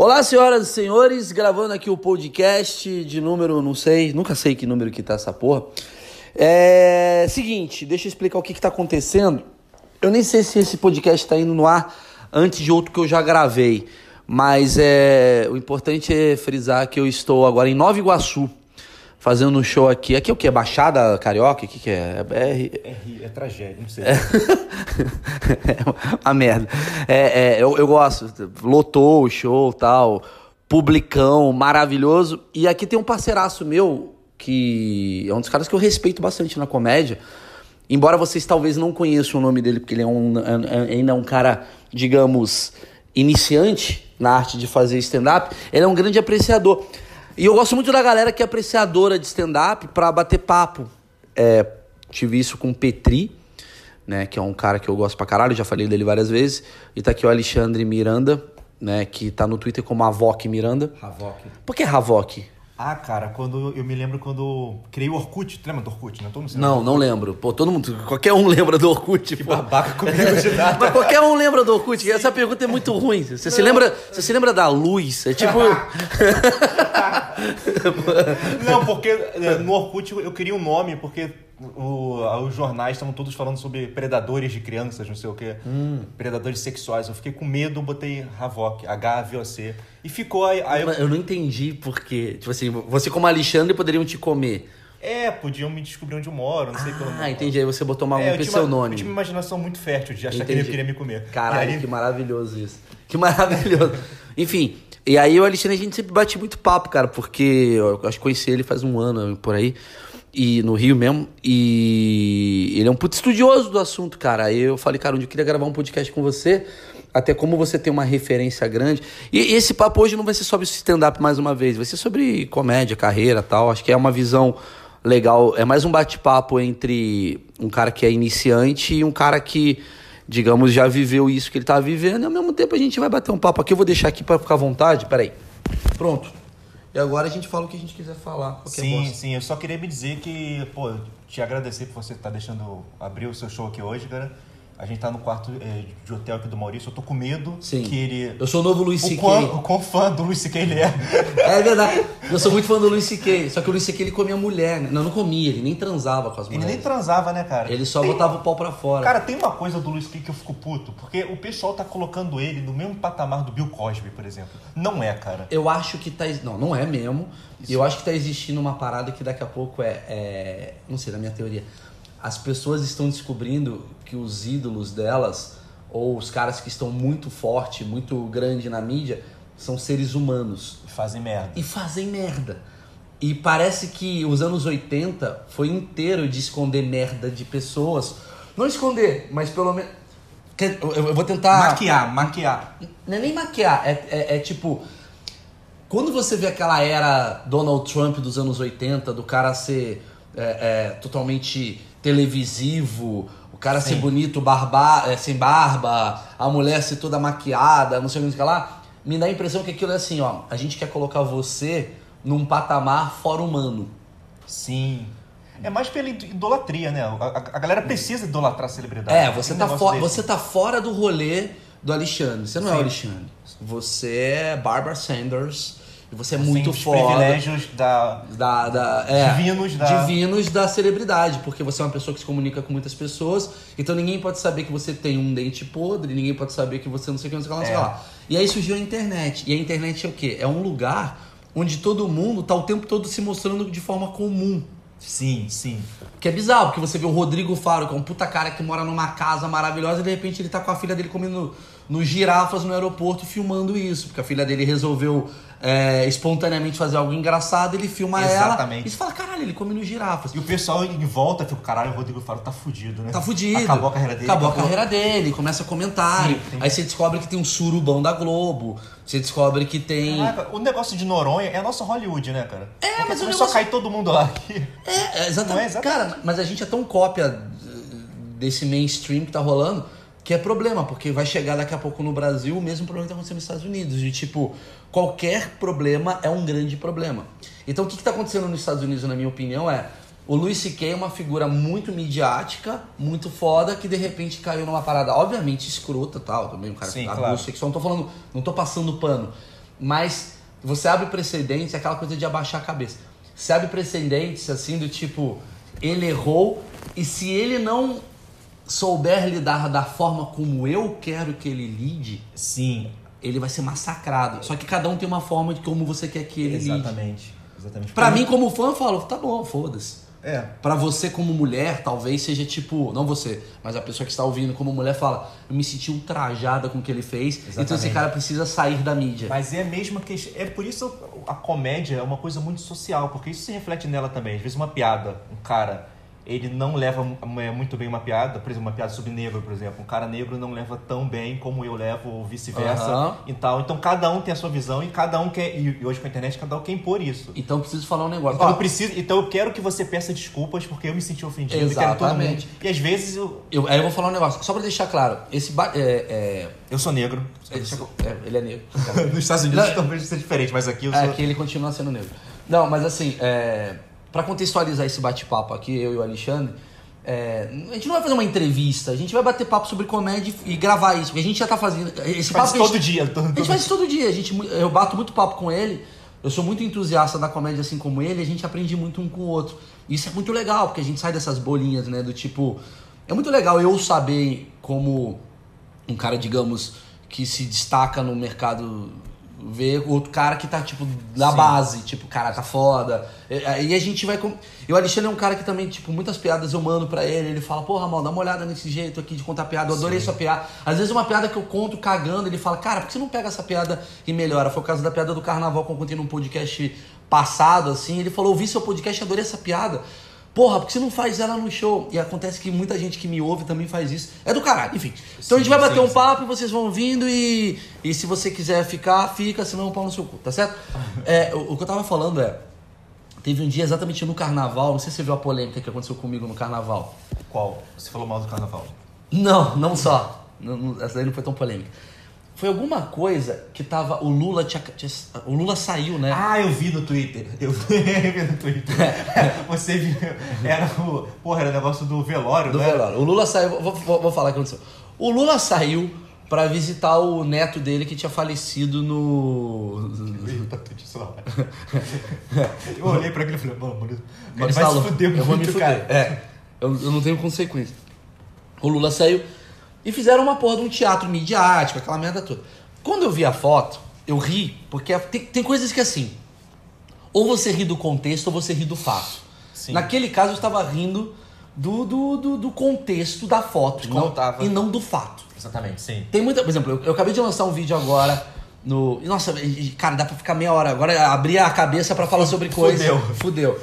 Olá, senhoras e senhores, gravando aqui o podcast de número, não sei, nunca sei que número que tá essa porra. É seguinte, deixa eu explicar o que, que tá acontecendo. Eu nem sei se esse podcast tá indo no ar antes de outro que eu já gravei, mas é o importante é frisar que eu estou agora em Nova Iguaçu, fazendo um show aqui. Aqui é o que? Baixada Carioca? O que, que é? É, É, é tragédia, não sei. é uma merda. É, é, eu, eu gosto. Lotou o show tal. Publicão, maravilhoso. E aqui tem um parceiraço meu, que é um dos caras que eu respeito bastante na comédia. Embora vocês talvez não conheçam o nome dele, porque ele é um, é- ainda é um cara, digamos, iniciante na arte de fazer stand-up, ele é um grande apreciador. E eu gosto muito da galera que é apreciadora de stand-up pra bater papo. É, tive isso com o Petri, né, que é um cara que eu gosto pra caralho, já falei dele várias vezes. E tá aqui o Alexandre Miranda, né, que tá no Twitter como Avoc Miranda. Havok. Por que Havoc? Ah, cara, quando eu me lembro quando criei o Orkut. Tu lembra do Orkut, né? Todo mundo Não, não lembro. Pô, todo mundo, qualquer um lembra do Orkut, Que pô. babaca comigo de nada. Mas qualquer um lembra do Orkut. Essa pergunta é muito ruim. Você se lembra, você se lembra da luz? É tipo Não, porque é, no Orkut eu queria um nome, porque o- os jornais estavam todos falando sobre predadores de crianças, não sei o quê. Hum. Predadores sexuais. Eu fiquei com medo, botei Havok, H-A-V-O-C. E ficou aí. aí eu- eu não entendi por quê. Tipo assim, você como Alexandre poderiam te comer. É, podiam me descobrir onde eu moro, não sei pelo Ah, entendi. Aí você botou uma, É, um eu tinha, uma, eu pseudônimo. tinha uma imaginação muito fértil de achar que Entendi. ele queria me comer. Caralho, aí- que maravilhoso isso. Que maravilhoso. Enfim, e aí o Alexandre a gente sempre bate muito papo, cara, porque eu acho que conheci ele faz um ano por aí, e no Rio mesmo, e ele é um puto estudioso do assunto, cara. Aí eu falei, cara, onde eu queria gravar um podcast com você, até como você tem uma referência grande. E esse papo hoje não vai ser sobre stand-up mais uma vez, vai ser sobre comédia, carreira tal. Acho que é uma visão legal. É mais um bate-papo entre um cara que é iniciante e um cara que, digamos, já viveu isso que ele tá vivendo. E ao mesmo tempo a gente vai bater um papo aqui. Eu vou deixar aqui pra ficar à vontade. Peraí. Pronto. E agora a gente fala o que a gente quiser falar. Sim, bosta. sim, eu só queria me dizer que, pô, te agradecer por você estar deixando abrir o seu show aqui hoje, cara. A gente tá no quarto é, de hotel aqui do Maurício, eu tô com medo Sim. que ele. Eu sou o novo Luiz C.K. o quão fã do Luiz C.K. ele é. É verdade. Eu sou muito fã do Luiz C.K. Só que o Luiz C.K. ele comia mulher. né? Não, não comia. Ele nem transava com as Ele mulheres. nem transava, né, cara? Ele só Tem- botava o pau pra fora. Cara, tem uma coisa do Luiz C.K. que eu fico puto, porque o pessoal tá colocando ele no mesmo patamar do Bill Cosby, por exemplo. Não é, cara. Eu acho que tá. Não, não é mesmo. Eu acho que tá existindo uma parada que daqui a pouco é, é. Não sei, na minha teoria. As pessoas estão descobrindo que os ídolos delas, ou os caras que estão muito forte, muito grande na mídia, são seres humanos. Fazem merda. E fazem merda. E parece que os anos 80 foi inteiro de esconder merda de pessoas. Não esconder, mas pelo menos. Eu vou tentar. Maquiar, maquiar. Não é nem maquiar, é, é, é tipo. Quando você vê aquela era Donald Trump dos anos 80, do cara ser é, é, totalmente televisivo, o cara ser Sim. bonito, barba, é, sem barba, a mulher ser toda maquiada, não sei o que lá, me dá a impressão que aquilo é assim, ó. A gente quer colocar você num patamar fora humano. Sim. É mais pela idolatria, né? A, a- galera precisa idolatrar a celebridade. É, você Um tá, desse. você tá fora do rolê do Alexandre. Você não é o Sim. Alexandre. Você é Barbara Sanders. E você é Sem muito os foda. privilégios da. da, da- é, Divinos da- divinos da celebridade, porque você é uma pessoa que se comunica com muitas pessoas, então ninguém pode saber que você tem um dente podre, ninguém pode saber que você não sei o que, não sei o que não sei o que É. lá. E aí surgiu a internet. E a internet é o quê? É um lugar onde todo mundo tá o tempo todo se mostrando de forma comum. Sim, sim. Que é bizarro, porque você vê o Rodrigo Faro, que é um puta cara que mora numa casa maravilhosa, e de repente ele tá com a filha dele comendo no girafas no aeroporto filmando isso, porque a filha dele resolveu é, espontaneamente fazer algo engraçado, ele filma ela Exatamente. e você fala, caralho, ele come no girafas. E o pessoal em volta fica, caralho, o Rodrigo Faro tá fudido, né? Tá fudido. Acabou a carreira dele. Acabou a carreira dele, começa comentário. Sim, sim. Aí você descobre que tem um surubão da Globo. Você descobre que tem. Caraca, o negócio de Noronha é nosso Hollywood, né, cara? É, Porque mas o negócio- a cair todo mundo lá aqui. É, é, exatamente. É exatamente. Cara, mas a gente é tão cópia desse mainstream que tá rolando que é problema, porque vai chegar daqui a pouco no Brasil o mesmo problema que tá acontecendo nos Estados Unidos. De tipo, qualquer problema é um grande problema. Então o que, que tá acontecendo nos Estados Unidos, na minha opinião, é. O Louis C.K. é uma figura muito midiática, muito foda, que de repente caiu numa parada, obviamente, escrota tal, também, um cara Sim, claro. abuso sexual. Não tô falando, não tô passando pano. mas você abre precedentes, é aquela coisa de abaixar a cabeça. Você abre precedentes assim do tipo, ele errou e se ele não souber lidar da forma como eu quero que ele lide, Sim, ele vai ser massacrado. Só que cada um tem uma forma de como você quer que ele lide. exatamente. exatamente. Pra mim, como fã, eu falo, tá bom, foda-se. É. Pra você como mulher, talvez seja tipo, não você, mas a pessoa que está ouvindo como mulher fala, eu me senti ultrajada com o que ele fez, então esse Exatamente. cara precisa sair da mídia. Mas é a mesma questão. É por isso a comédia é uma coisa muito social, porque isso se reflete nela também. Às vezes uma piada, um cara, ele não leva é, muito bem uma piada, por exemplo, uma piada sobre negro, por exemplo. Um cara negro não leva tão bem como eu levo, ou vice-versa Aham. e tal. Então cada um tem a sua visão e cada um quer. E hoje com a internet, cada um quer impor isso. Então eu preciso falar um negócio. Então eu, preciso, então eu quero que você peça desculpas porque eu me senti ofendido. Exatamente. E às vezes eu, eu, aí eu vou falar um negócio, só pra deixar claro, esse ba- é, eu sou negro. é, esse- é, ele é negro. Nos Estados Unidos talvez seja diferente, mas aqui eu É, sou. que ele continua sendo negro. Não, mas assim, é, para contextualizar esse bate-papo aqui, eu e o Alexandre, é, a gente não vai fazer uma entrevista, a gente vai bater papo sobre comédia e gravar isso, porque a gente já tá fazendo. Esse Faz papo a gente- todo dia. Todo, A gente faz isso todo dia, a gente, eu bato muito papo com ele, eu sou muito entusiasta da comédia assim como ele, a gente aprende muito um com o outro. Isso é muito legal, porque a gente sai dessas bolinhas, né, do tipo... É muito legal eu saber como um cara, digamos, que se destaca no mercado ver outro cara que tá, tipo, na Sim. base, tipo, cara, tá foda. E aí a gente vai. Com... E o Alexandre é um cara que também, tipo, muitas piadas eu mando pra ele, ele fala, porra, mal, dá uma olhada nesse jeito aqui de contar piada, eu adorei Sim. sua piada. Às vezes uma piada que eu conto cagando, ele fala, cara, por que você não pega essa piada e melhora? Foi o caso da piada do carnaval que eu contei num podcast passado, assim, ele falou, ouvi seu podcast, adorei essa piada. Porra, por que você não faz ela no show? E acontece que muita gente que me ouve também faz isso. É do caralho, enfim. Então a gente Sim, vai bater sim, um sim. papo e vocês vão vindo e, e se você quiser ficar, fica, senão eu pau no seu cu, tá certo? É, o, o que eu tava falando é, teve um dia exatamente no carnaval, não sei se você viu a polêmica que aconteceu comigo no carnaval. Qual? Você falou mal do carnaval. Não, não só. Não- não- essa daí não foi tão polêmica. Foi alguma coisa que tava. O Lula tinha. tinha- o Lula saiu, né? Ah, eu vi no Twitter. Eu vi no Twitter. Você viu. Era o. Porra, era o negócio do velório, do né? velório. O Lula saiu. Vou, vou, vou falar o que aconteceu. O Lula saiu pra visitar o neto dele que tinha falecido no. Eita. Eu olhei pra aquele e falei, mano, mano, Ele ele vai se fuder eu vou me muito, fuder. cara. É, eu, eu não tenho consequência. O Lula saiu e fizeram uma porra de um teatro midiático, aquela merda toda. Quando eu vi a foto, eu ri, porque tem, tem coisas que assim, ou você ri do contexto ou você ri do fato. Sim. Naquele caso eu estava rindo do, do, do, do contexto da foto não- tava. e não do fato. Exatamente, sim. Tem muita, por exemplo, eu, eu acabei de lançar um vídeo agora no. Nossa, cara, dá pra ficar meia hora. Agora abrir a cabeça pra falar sobre coisa. Fudeu. Fudeu.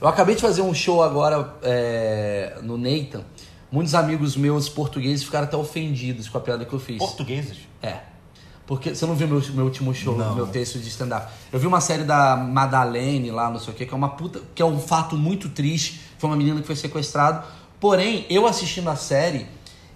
Eu acabei de fazer um show agora é, no Nathan. Muitos amigos meus portugueses ficaram até ofendidos com a piada que eu fiz. Portugueses? É. Porque você não viu meu, meu último show, Não. meu texto de stand-up. Eu vi uma série da Madalene lá, não sei o que, que é uma puta. que é um fato muito triste. Foi uma menina que foi sequestrada. Porém, eu assistindo a série,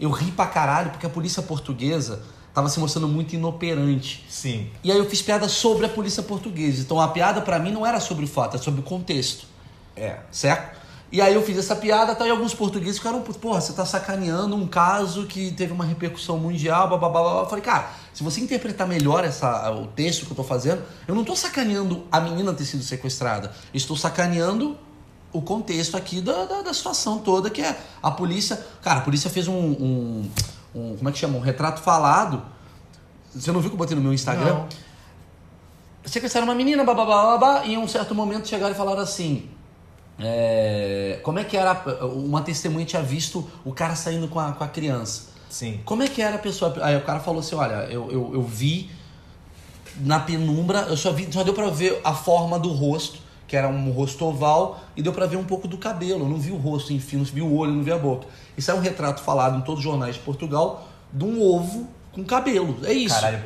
eu ri pra caralho, porque a polícia portuguesa tava se mostrando muito inoperante. Sim. E aí eu fiz piada sobre a polícia portuguesa. Então a piada pra mim não era sobre o fato, era sobre o contexto É. certo? E aí eu fiz essa piada, tá? E alguns portugueses ficaram, porra, você tá sacaneando um caso que teve uma repercussão mundial, blá. Eu falei, cara, se você interpretar melhor essa, o texto que eu tô fazendo, eu não tô sacaneando a menina ter sido sequestrada. Estou sacaneando o contexto aqui da, da, da situação toda, que é a polícia... Cara, a polícia fez um... um, um- como é que chama? Um retrato falado. Você não viu que eu botei no meu Instagram? Não. sequestraram uma menina, blá, blá, e em um certo momento chegaram e falaram assim. É, como é que era. Uma testemunha tinha visto o cara saindo com a, com a criança. Sim. Como é que era a pessoa? Aí o cara falou assim: olha, eu, eu, eu vi na penumbra, eu só vi, só deu pra ver a forma do rosto, que era um rosto oval, e deu pra ver um pouco do cabelo. Eu não vi o rosto, enfim, não vi o olho, não vi a boca. Isso é um retrato falado em todos os jornais de Portugal de um ovo com cabelo. É isso. Caralho.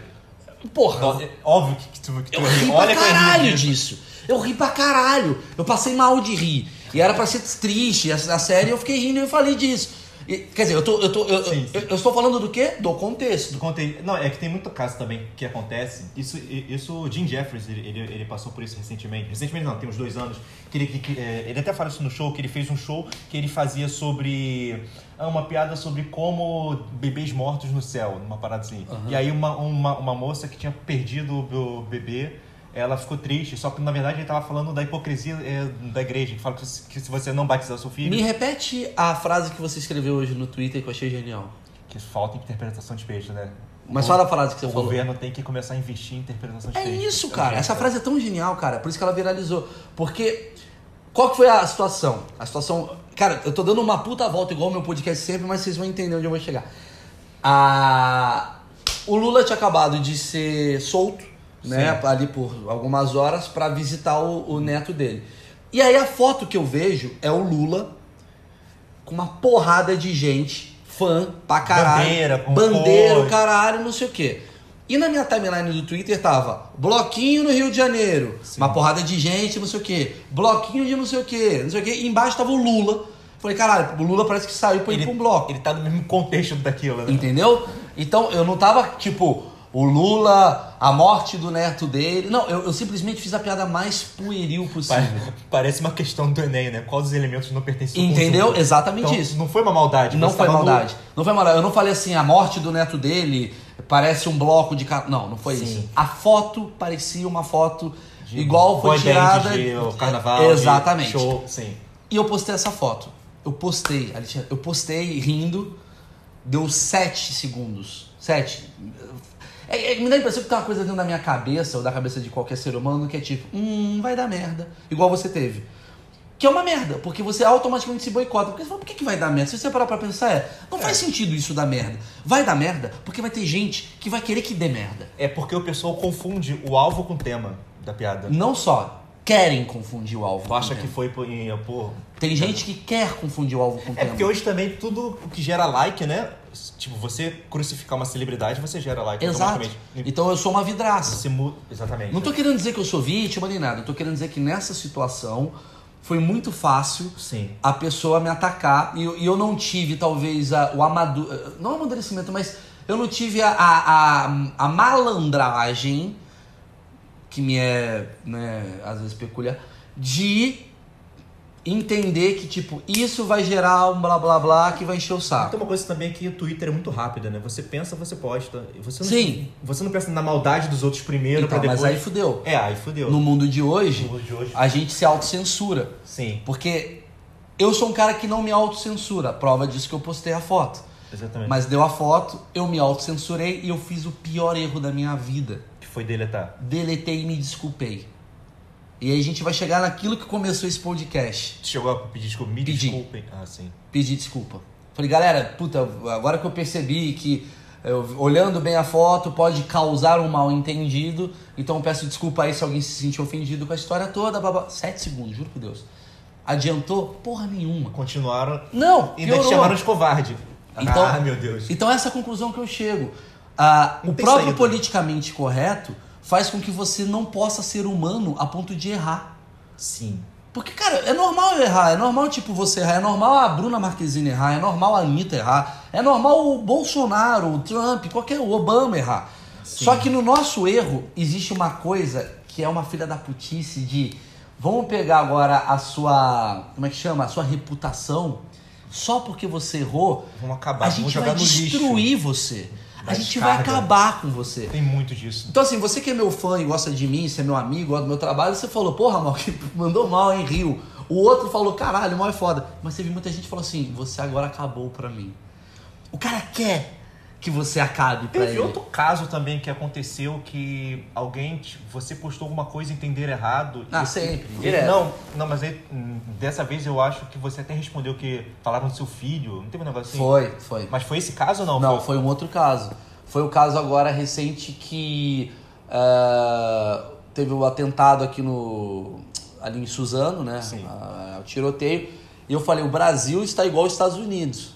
Porra, Óbvio que, tu, que tu eu ri Olha pra caralho disso. Eu ri pra caralho. Eu passei mal de rir. E era pra ser triste a, a série, eu fiquei rindo e eu falei disso. E, quer dizer, eu, tô, eu, tô, eu, Sim, sim. eu- eu estou falando do quê? Do contexto. Do conte- Não, é que tem muito caso também que acontece. Isso, isso o Jim Jeffries, ele, ele, ele passou por isso recentemente. Recentemente não, tem uns dois anos. Que ele, que- é, ele até fala isso no show, que ele fez um show que ele fazia sobre. ah, Uma piada sobre como bebês mortos no céu, numa parada assim. E aí uma, uma, uma moça que tinha perdido o bebê. Ela ficou triste, só que na verdade ele estava falando da hipocrisia é, da igreja, que fala que se, que se você não batizar seu filho, Me repete a frase que você escreveu hoje no Twitter que eu achei genial. que falta interpretação de peixe, né? Mas O- fala a frase que você o falou. governo tem que começar a investir em interpretação de É texto. isso, cara. Essa frase é tão genial, cara. Por isso que ela viralizou. Porque. Qual que foi a situação? A situação. Cara, eu tô dando uma puta volta igual o meu podcast sempre, mas vocês vão entender onde eu vou chegar. A... O Lula tinha acabado de ser solto, né? Sim. Ali por algumas horas pra visitar o, o neto dele. E aí a foto que eu vejo é o Lula com uma porrada de gente, fã pra caralho. Bandeira, com Bandeira, cor. o caralho, não sei o quê. E na minha timeline do Twitter tava bloquinho no Rio de Janeiro, uma porrada de gente, não sei o quê, bloquinho de não sei o quê, não sei o quê, e embaixo tava o Lula. Falei, caralho, o Lula parece que saiu pra ir Ele, pra um bloco. ele tá no mesmo contexto daquilo, né? Entendeu? Então eu não tava tipo, o Lula, a morte do neto dele. Não, eu, eu simplesmente fiz a piada mais pueril possível. Pa- Parece uma questão do Enem, né? Quais os elementos não pertencem ao Entendeu? Exatamente Então, isso. Não foi uma maldade. Não foi no- maldade. Não foi maldade. Eu não falei assim, a morte do neto dele parece um bloco de. Não, não foi Sim. isso. A foto parecia uma foto de igual foi tirada. de carnaval, Exatamente. de show, sim. E eu postei essa foto. Eu postei, eu postei rindo, deu sete segundos. Sete. É, é, me dá a impressão que tem uma coisa dentro da minha cabeça, ou da cabeça de qualquer ser humano, que é tipo, hum, vai dar merda. Igual você teve. Que é uma merda, porque você automaticamente se boicota. Porque você fala, por que, que vai dar merda? Se você parar pra pensar, é, não faz sentido isso dar merda. Vai dar merda porque vai ter gente que vai querer que dê merda. É porque o pessoal confunde o alvo com o tema da piada. Não só querem confundir o alvo. Tu acha o que foi por, em, por... Tem gente que quer confundir o alvo com o É porque hoje também tudo o que gera like, né? Tipo, você crucificar uma celebridade, você gera like Exato. automaticamente. Então eu sou uma vidraça. Você muda... Exatamente. Não tô querendo dizer que eu sou vítima nem nada. Eu tô querendo dizer que nessa situação foi muito fácil Sim. a pessoa me atacar e eu, e eu não tive talvez a- o amadu... não amadurecimento, mas eu não tive a, a, a, a malandragem que me é, né, às vezes peculiar, de entender que, tipo, isso vai gerar um blá blá blá que vai encher o saco. Tem uma coisa também que o Twitter é muito rápida, né? Você pensa, você posta. Você não, Sim. Você não pensa na maldade dos outros primeiro Então, pra depois... mas aí fudeu. É, aí fudeu. No mundo de hoje, mundo de hoje. a gente se autocensura. Sim, Porque eu sou um cara que não me autocensura. Prova disso que eu postei a foto. exatamente. Mas deu a foto, eu me autocensurei e eu fiz o pior erro da minha vida. Foi deletar. Deletei e me desculpei. E aí a gente vai chegar naquilo que começou esse podcast. Chegou a pedir desculpa? Me Pedi. desculpem. Ah, sim. Pedir desculpa. Falei, galera, puta, agora que eu percebi que eu- olhando bem a foto pode causar um mal entendido, então eu peço desculpa aí se alguém se sentiu ofendido com a história toda. Babá. Sete segundos, juro por Deus. Adiantou? Porra nenhuma. Continuaram. Não, Ainda te chamaram de covarde. Então- ah, meu Deus. Então essa é a conclusão que eu chego. Ah, o próprio saída. politicamente correto faz com que você não possa ser humano a ponto de errar. Sim. Porque, cara, é normal eu errar, é normal, tipo, você errar, é normal a Bruna Marquezine errar, é normal a Anitta errar, é normal o Bolsonaro, o Trump, qualquer o Obama errar. Sim. Só que no nosso erro existe uma coisa que é uma filha da putice de vamos pegar agora a sua, como é que chama? A sua reputação, só porque você errou, Vamos acabar, a vamos gente jogar vai no lixo. destruir você. A gente vai acabar com você. Tem muito disso. Então, assim, você que é meu fã e gosta de mim, você é meu amigo, gosta do meu trabalho, você falou, porra, mal, que mandou mal, hein, Rio. O outro falou, caralho, mal é foda. Mas teve muita gente que falou assim, você agora acabou pra mim. O cara quer que você acabe pra Teve ele. outro caso também que aconteceu que alguém, você postou alguma coisa e entender errado. Ah, e- sempre, e- direto. não, não, mas aí, hum, dessa vez eu acho que você até respondeu que falaram do seu filho. Não teve um negócio assim? Foi, foi. Mas foi esse caso ou não? Não, foi um outro caso. Foi o caso agora recente que ah, teve o atentado aqui no. ali em Suzano, né? Sim. Ah, o tiroteio. E eu falei, o Brasil está igual aos Estados Unidos.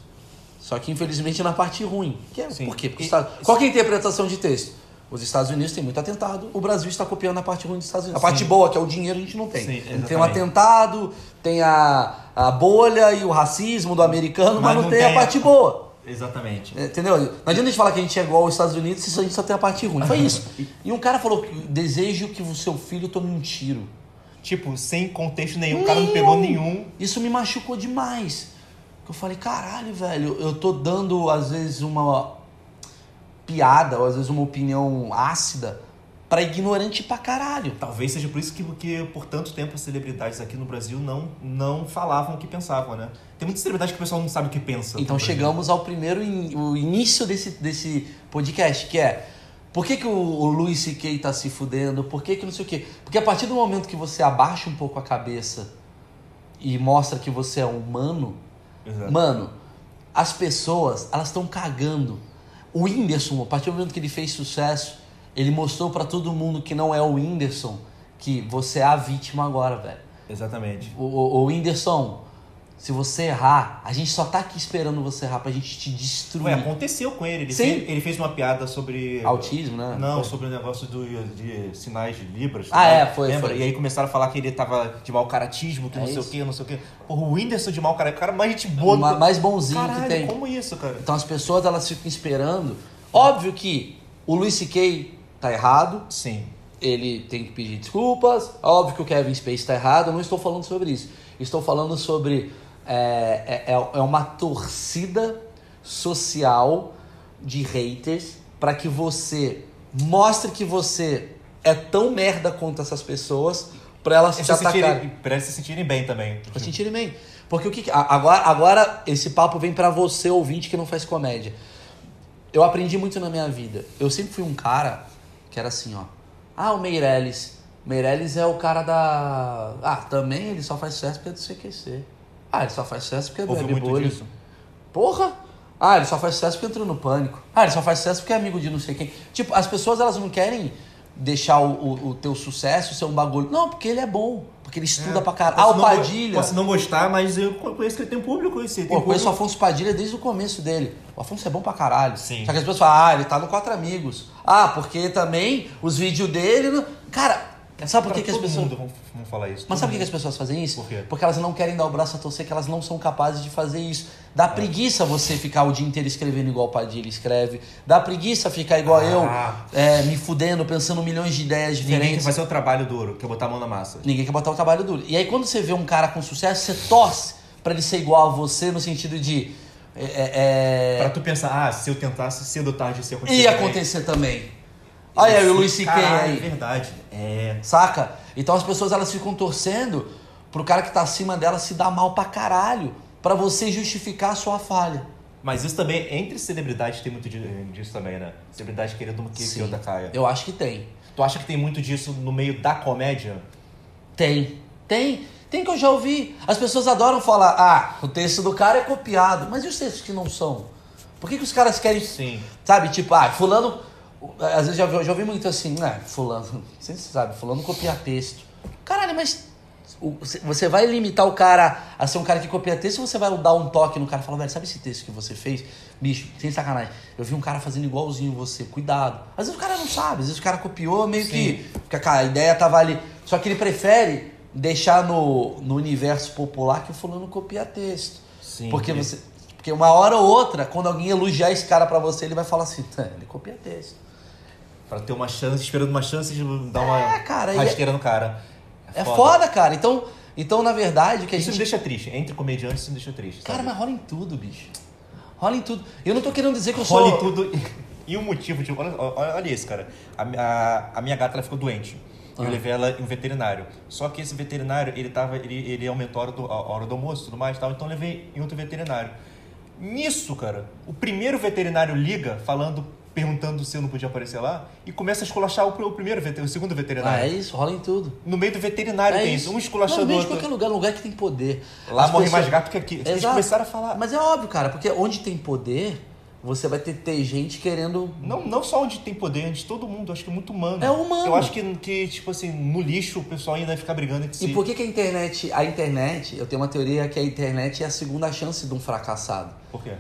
Só que infelizmente na parte ruim. Que é, Sim. por quê? Porque E- Estados- Qual que é a interpretação de texto? Os Estados Unidos têm muito atentado, o Brasil está copiando a parte ruim dos Estados Unidos. A parte boa, que é o dinheiro, a gente não tem. Sim, tem um exatamente. atentado, tem a, a bolha e o racismo do americano, mas, Mas não, não tem, a a- parte boa. Exatamente. Entendeu? Não adianta a gente falar que a gente é igual aos Estados Unidos se a gente só tem a parte ruim. Foi isso. E um cara falou desejo que o seu filho tome um tiro. Tipo, sem contexto nenhum, o cara não pegou nenhum. Isso me machucou demais. Eu falei, caralho, velho, eu tô dando, às vezes, uma piada, ou às vezes uma opinião ácida pra ignorante pra caralho. Talvez seja por isso que, que por tanto tempo as celebridades aqui no Brasil não, não falavam o que pensavam, né? Tem muita celebridade que o pessoal não sabe o que pensa. Então chegamos ao primeiro in- o início desse, desse podcast, que é por que, que o, o Luis C.K. tá se fudendo? Por que, que não sei o quê? Porque a partir do momento que você abaixa um pouco a cabeça e mostra que você é humano, Exato. mano, as pessoas, elas estão cagando. O Whindersson, a partir do momento que ele fez sucesso, ele mostrou pra todo mundo que não é o Whindersson, que você é a vítima agora, velho. Exatamente. O, o, o Whindersson, se você errar, a gente só tá aqui esperando você errar pra gente te destruir. Ué, aconteceu com ele. Ele Sim. fez, ele fez uma piada sobre. Autismo, né? Não, Foi. sobre o negócio do, de sinais de Libras. Ah, né? é, foi, Lembra? foi. E aí começaram a falar que ele tava de mau caratismo, que É não sei isso. o que, não sei o que. Porra, o Whindersson de mau caratismo, o cara mais gente boa. Ma- mais bonzinho Caralho, que tem. como isso, cara? Então as pessoas elas ficam esperando. Óbvio que o Luis C.K. tá errado, Sim. ele tem que pedir desculpas. Óbvio que o Kevin Space está errado, eu não estou falando sobre isso. Estou falando sobre. É, é, é uma torcida social de haters para que você mostre que você é tão merda quanto essas pessoas para elas É te se atacarem. sentirem, pra se sentirem bem também. Pra sentirem bem. Porque o que. Agora, agora esse papo vem pra você, ouvinte, que não faz comédia. Eu aprendi muito na minha vida. Eu sempre fui um cara que era assim, ó. Ah, o Meirelles. Meirelles é o cara da. Ah, também ele só faz sucesso porque é do CQC. Ah, ele só faz sucesso porque é do Ouviu muito Webbolha. disso. Porra! Ah, ele só faz sucesso porque entrou no pânico. Ah, ele só faz sucesso porque é amigo de não sei quem. Tipo, as pessoas elas não querem deixar o, o, o teu sucesso ser um bagulho. Não, porque ele é bom. Porque ele estuda pra caralho. Ah, o Padilha. Posso não gostar, mas eu conheço que ele tem público. Esse, tem Pô, eu conheço o público. Afonso Padilha desde o começo dele. O Afonso é bom pra caralho. Sim. Só que as pessoas falam, ah, ele tá no Quatro Amigos. Ah, porque também os vídeos dele. Cara, sabe por que, que as pessoas. mundo vão, vão falar isso. Mas sabe por que, as pessoas fazem isso? Por quê? Porque elas não querem dar o braço a torcer, que elas não são capazes de fazer isso. Dá preguiça você ficar o dia inteiro escrevendo igual o Padilha escreve. Dá preguiça ficar igual eu, Ah. é, me fudendo, pensando milhões de ideias Ninguém quer diferentes. fazer o trabalho duro, que é botar a mão na massa. Ninguém quer botar o trabalho duro. E aí quando você vê um cara com sucesso, você torce pra ele ser igual a você no sentido de. É, é, Pra tu pensar, ah, se eu tentasse cedo ou tarde ia acontecer. ia também. acontecer também. Olha aí o Luiz. Caralho, aí. É verdade. É. Saca? Então as pessoas elas ficam torcendo pro cara que tá acima dela se dar mal pra caralho. Pra você justificar a sua falha. Mas isso também, entre celebridades, tem muito di- disso também, né? Celebridade querendo que, que Sim. outra caia. Eu acho que tem. Tu acha que tem muito disso no meio da comédia? Tem. Tem. Tem que eu já ouvi. As pessoas adoram falar, ah, o texto do cara é copiado. Mas e os textos que não são? Por que, que os caras querem Sim. Sabe, tipo, ah, fulano. Às vezes já, já ouvi muito assim, né? Fulano, você sabe, fulano copia texto. Caralho, mas você- vai limitar o cara a ser um cara que copia texto ou você vai dar um toque no cara e falar, velho, sabe esse texto que você fez? Bicho, sem sacanagem. Eu vi um cara fazendo igualzinho você, cuidado. Às vezes o cara não sabe, às vezes o cara copiou meio que. Porque a ideia tava ali. Só que ele prefere deixar no, no universo popular que o fulano copia texto. Sim. Porque você. Porque uma hora ou outra, quando alguém elogiar esse cara pra você, ele vai falar assim, "É, ele copia texto. Pra ter uma chance, esperando uma chance de dar uma É, cara, rasteira no cara. É foda, cara. Então, então, na verdade, o que a Isso me gente. deixa triste. Entre comediantes, isso me deixa triste. Cara, sabe? mas rola em tudo, bicho. Rola em tudo. Eu não tô querendo dizer que eu Rola sou. em tudo. E o motivo de. Olha, olha, olha esse, cara. A, a, a minha gata ela ficou doente. Eu Ah. levei ela em um veterinário. Só que esse veterinário, ele tava. Ele, ele aumentou a hora, do, a hora do almoço e tudo mais e tal. Então eu levei em outro veterinário. Nisso, cara, o primeiro veterinário liga falando, perguntando se eu não podia aparecer lá, e começa a esculachar o, o primeiro o segundo Ah, é veterinário. isso, rola em tudo. No meio do veterinário É tem isso. Um Não, esculachando no o meio de qualquer lugar, lugar que tem poder. Lá As morre pessoas- mais gato que aqui. Eles começaram a falar. Mas é óbvio, cara, porque onde tem poder, você vai ter, ter gente querendo. Não, não só onde tem poder, onde todo mundo, acho que é muito humano. É humano. Eu acho que, que, tipo assim, no lixo o pessoal ainda vai ficar brigando entre si. E por que, que a internet. A internet, eu tenho uma teoria que a internet é a segunda chance de um fracassado. Por quê?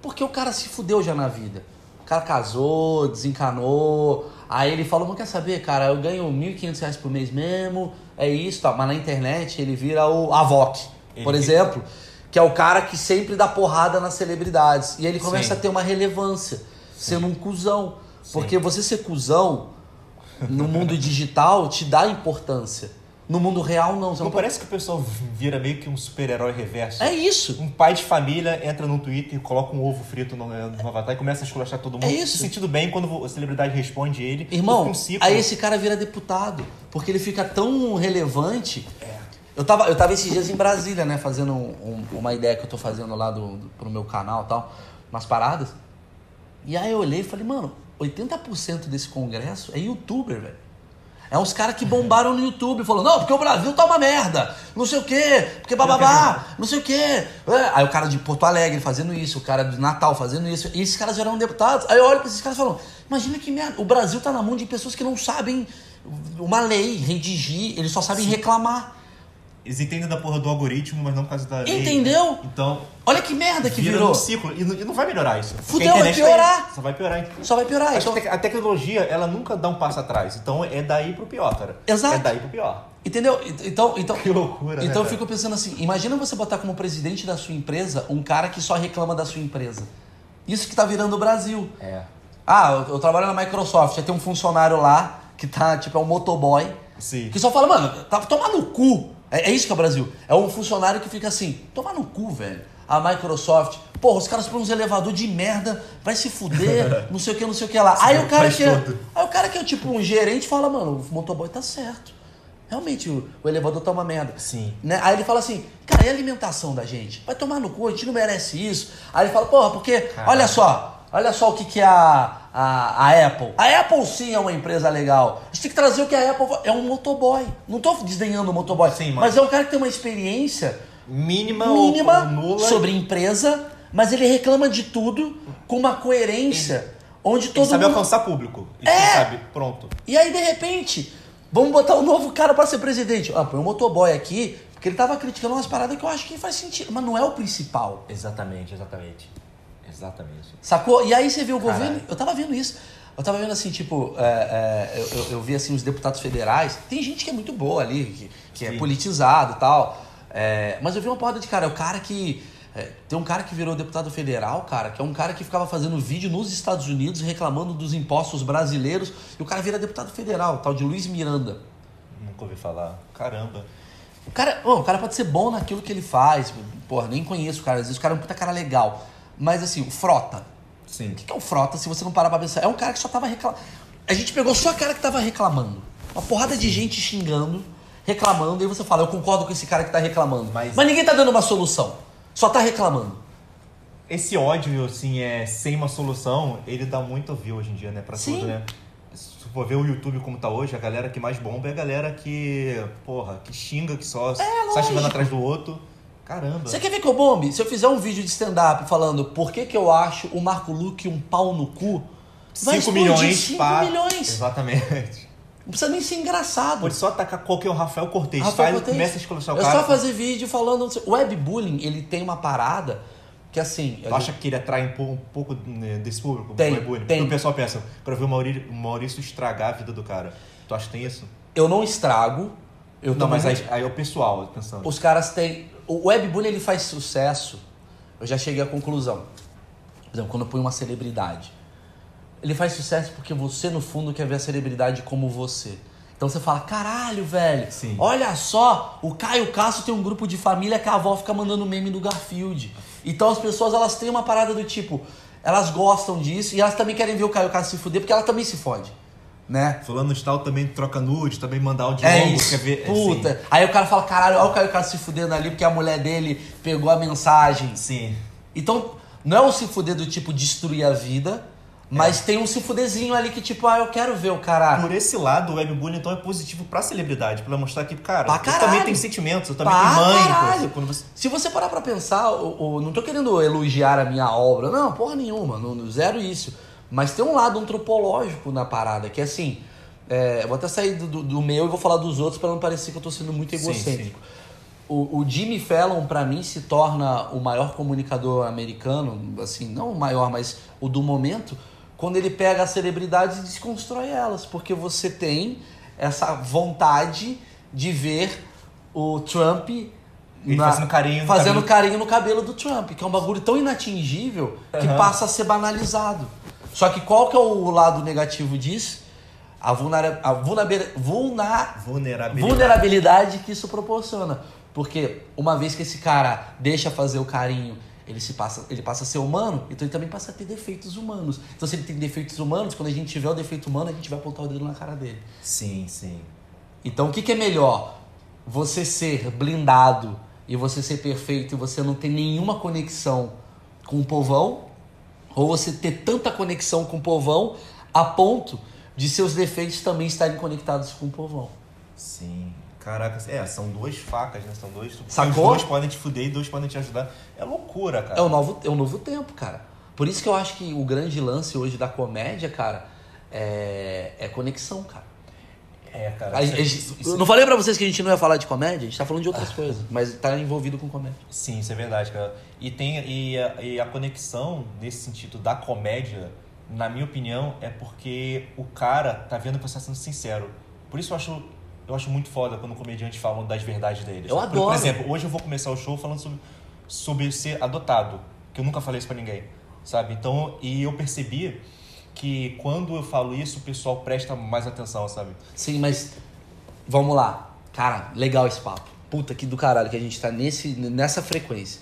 Porque o cara se fudeu já na vida. O cara casou, desencanou, Aí ele falou, mas quer saber, cara, eu ganho 1.500 reais por mês mesmo, é isso, tá. Mas na internet ele vira o Avoc, por Ele- exemplo, que é o cara que sempre dá porrada nas celebridades. E ele começa Sim. a ter uma relevância, sendo um cuzão. Porque você ser cuzão no mundo digital te dá importância. No mundo real, não. Você Não não pode... parece que o pessoal vira meio que um super-herói reverso? É isso. Um pai de família entra no Twitter e coloca um ovo frito no, no avatar e começa a esculachar todo mundo. É isso. Se sentindo bem quando a celebridade responde ele. Irmão, um aí esse cara vira deputado. Porque ele fica tão relevante. Eu tava, eu tava esses dias em Brasília, né? Fazendo um- um- uma ideia que eu tô fazendo lá do, do- pro meu canal e tal. Umas paradas. E aí eu olhei e falei, mano, 80% desse congresso é youtuber, velho. É uns caras que bombaram no YouTube, falando, não, porque o Brasil tá uma merda, não sei o quê, porque bababá, não sei o quê. É, Aí o cara de Porto Alegre fazendo isso, o cara de Natal fazendo isso, e esses caras eram deputados. Aí eu olho pra esses caras e falo, imagina que merda, o Brasil tá na mão de pessoas que não sabem uma lei, redigir, eles só sabem reclamar. Eles entendem da porra do algoritmo, mas não por causa da lei. Entendeu? né? Então, Olha que merda que vira virou. um ciclo. E não, e não vai melhorar isso. Porque Fudeu, vai internet tá piorar. Só vai piorar. Só vai piorar. A, Então, tec- a tecnologia, ela nunca dá um passo atrás. Então, é daí pro pior, cara. Exato. É daí pro pior. Entendeu? Então, então, Que loucura, né, Então eu cara? fico pensando assim, imagina você botar como presidente da sua empresa um cara que só reclama da sua empresa. Isso que tá virando o Brasil. É. Ah, eu, eu trabalho na Microsoft, já tem um funcionário lá que tá, tipo, é um motoboy, Sim. que só fala, mano, tá, toma no cu. É, é isso que é o Brasil. É um funcionário que fica assim, toma no cu, velho. A Microsoft, porra, os caras põem uns elevador de merda, vai se fuder, não sei o que, não sei o que lá. Aí o cara que é, aí o cara que é tipo um gerente fala, mano, o motoboy tá certo. Realmente, o, o elevador tá uma merda. Sim. Né? Aí ele fala assim, cara, e a alimentação da gente? Vai tomar no cu, a gente não merece isso. Aí ele fala, porra, porque, Caraca. olha só, olha só o que, que é a, a, a Apple. A Apple sim é uma empresa legal. A gente tem que trazer o que a Apple é um motoboy. Não tô desdenhando o motoboy, Sim, mas... mas- é um cara que tem uma experiência Mínima, mínima nula. sobre empresa, mas ele reclama de tudo com uma coerência. Onde todo Ele sabe mundo... alcançar público. Ele É. sabe, pronto. E aí, de repente, vamos botar um novo cara pra ser presidente. Ah, põe um motoboy aqui, porque ele tava criticando umas paradas que eu acho que faz sentido, mas não é o principal. Exatamente, exatamente. Exatamente. Sacou? E aí você vê o Caralho. governo. Eu tava vendo isso. Eu tava vendo assim, tipo, é, é, eu, eu- vi assim os deputados federais. Tem gente que é muito boa ali, que, que é politizado e tal. É, mas eu vi uma porrada de cara. É o cara que. é, tem um cara que virou deputado federal, cara, que é um cara que ficava fazendo vídeo nos Estados Unidos reclamando dos impostos brasileiros. E o cara vira deputado federal, tal de Luiz Miranda. Nunca ouvi falar. Caramba. O cara, ô, o cara pode ser bom naquilo que ele faz. Porra, nem conheço o cara. Às vezes o cara é um puta cara legal. Mas assim, o Frota. Sim. O que é o Frota se você não parar pra pensar? É um cara que só tava reclamando. A gente pegou só a cara que tava reclamando. Uma porrada de gente xingando, reclamando, e você fala, eu concordo com esse cara que tá reclamando. Mas, Mas- ninguém tá dando uma solução. Só tá reclamando. Esse ódio, assim, é sem uma solução, ele dá muito view hoje em dia, né? Pra Sim. tudo, né? Se for ver o YouTube como tá hoje, a galera que mais bomba é a galera que, porra, que xinga, que só sai É, lógico. xingando atrás do outro. Caramba. Você quer ver que eu bombe? Se eu fizer um vídeo de stand-up falando por que, que eu acho o Marco Luque um pau no cu, vai 5 explodir milhões, 5 pá. milhões. Exatamente. Não precisa nem ser engraçado. Pode só atacar qualquer o Rafael Cortez. Rafael faz, Cortez. começa a esculachar o É cara. só fazer vídeo falando. O webbullying, ele tem uma parada que assim. Tu acha que ele atrai um pouco, um pouco, né, desse público? Tem, webbullying? tem. Porque o pessoal pensa, quero ver o Maurício, o Maurício estragar a vida do cara. Tu acha que tem isso? Eu não estrago. Eu não, mas aí, aí é o pessoal pensando. Os caras têm. O webbullying ele faz sucesso. Eu já cheguei à conclusão. Por exemplo, quando eu ponho uma celebridade. Ele faz sucesso porque você, no fundo, quer ver a celebridade como você. Então você fala, caralho, velho, Sim. olha só, o Caio Castro tem um grupo de família que a avó fica mandando meme do Garfield. Então as pessoas, elas têm uma parada do tipo, elas gostam disso e elas também querem ver o Caio Castro se fuder porque ela também se fode, né? Fulano tal também troca nude, também manda áudio É longo, isso. quer ver... Puta. Sim. Aí o cara fala, caralho, olha o Castro se fudendo ali porque a mulher dele pegou a mensagem. Sim. Então, não é um se fuder do tipo destruir a vida, mas tem um se fudezinho ali que tipo, ah, eu quero ver o cara. Por esse lado, o webbullying então é positivo pra celebridade, pra mostrar que, cara, Pra eu também tenho sentimentos, eu também Pra tenho mãe. caralho. Quando você... Se você parar pra pensar, o, o- não tô querendo elogiar a minha obra, não, porra nenhuma, não, não- zero isso. Mas tem um lado antropológico na parada, que é assim, é, vou até sair do, do- meu e vou falar dos outros pra não parecer que eu tô sendo muito Sim, egocêntrico. O, o Jimmy Fallon, pra mim, se torna o maior comunicador americano, assim, não o maior, mas o do momento, quando ele pega as celebridades e desconstrói elas, porque você tem essa vontade de ver o Trump Ele fazendo carinho no fazendo cabelo. carinho no cabelo do Trump, que é um bagulho tão inatingível que Aham. passa a ser banalizado. Só que qual que é o lado negativo disso? A, vulnera a vulnerabil- vulna- Vulnerabilidade. vulnerabilidade que isso proporciona. Porque uma vez que esse cara deixa fazer o carinho, ele, se passa, ele passa a ser humano, então ele também passa a ter defeitos humanos. Então se ele tem defeitos humanos, quando a gente tiver o defeito humano, a gente vai apontar o dedo na cara dele. Sim, sim. Então o que, que é melhor? Você ser blindado e você ser perfeito e você não ter nenhuma conexão com o povão? Ou você ter tanta conexão com o povão a ponto de seus defeitos também estarem conectados com o povão? Sim. Caraca, é, são duas facas, né? São dois. Sacou? Os dois podem te fuder e dois podem te ajudar. É loucura, cara. É o novo, é o novo tempo, cara. Por isso que eu acho que o grande lance hoje da comédia, cara, é, é conexão, cara. É, cara. Isso- gente- não falei pra vocês que a gente não ia falar de comédia? A gente tá falando de outras coisas, mas tá envolvido com comédia. Sim, isso é verdade, cara. E tem e a, e a conexão nesse sentido da comédia, na minha opinião, é porque o cara tá vendo que você tá sendo sincero. Por isso eu acho eu acho muito foda quando comediantes falam das verdades deles. Eu por, adoro. Por exemplo, hoje eu vou começar o show falando sobre, sobre ser adotado, que eu nunca falei isso pra ninguém, sabe? Então, e eu percebi que quando eu falo isso, o pessoal presta mais atenção, sabe? Sim, mas vamos lá. Cara, legal esse papo. Puta que do caralho que a gente tá nesse, nessa frequência.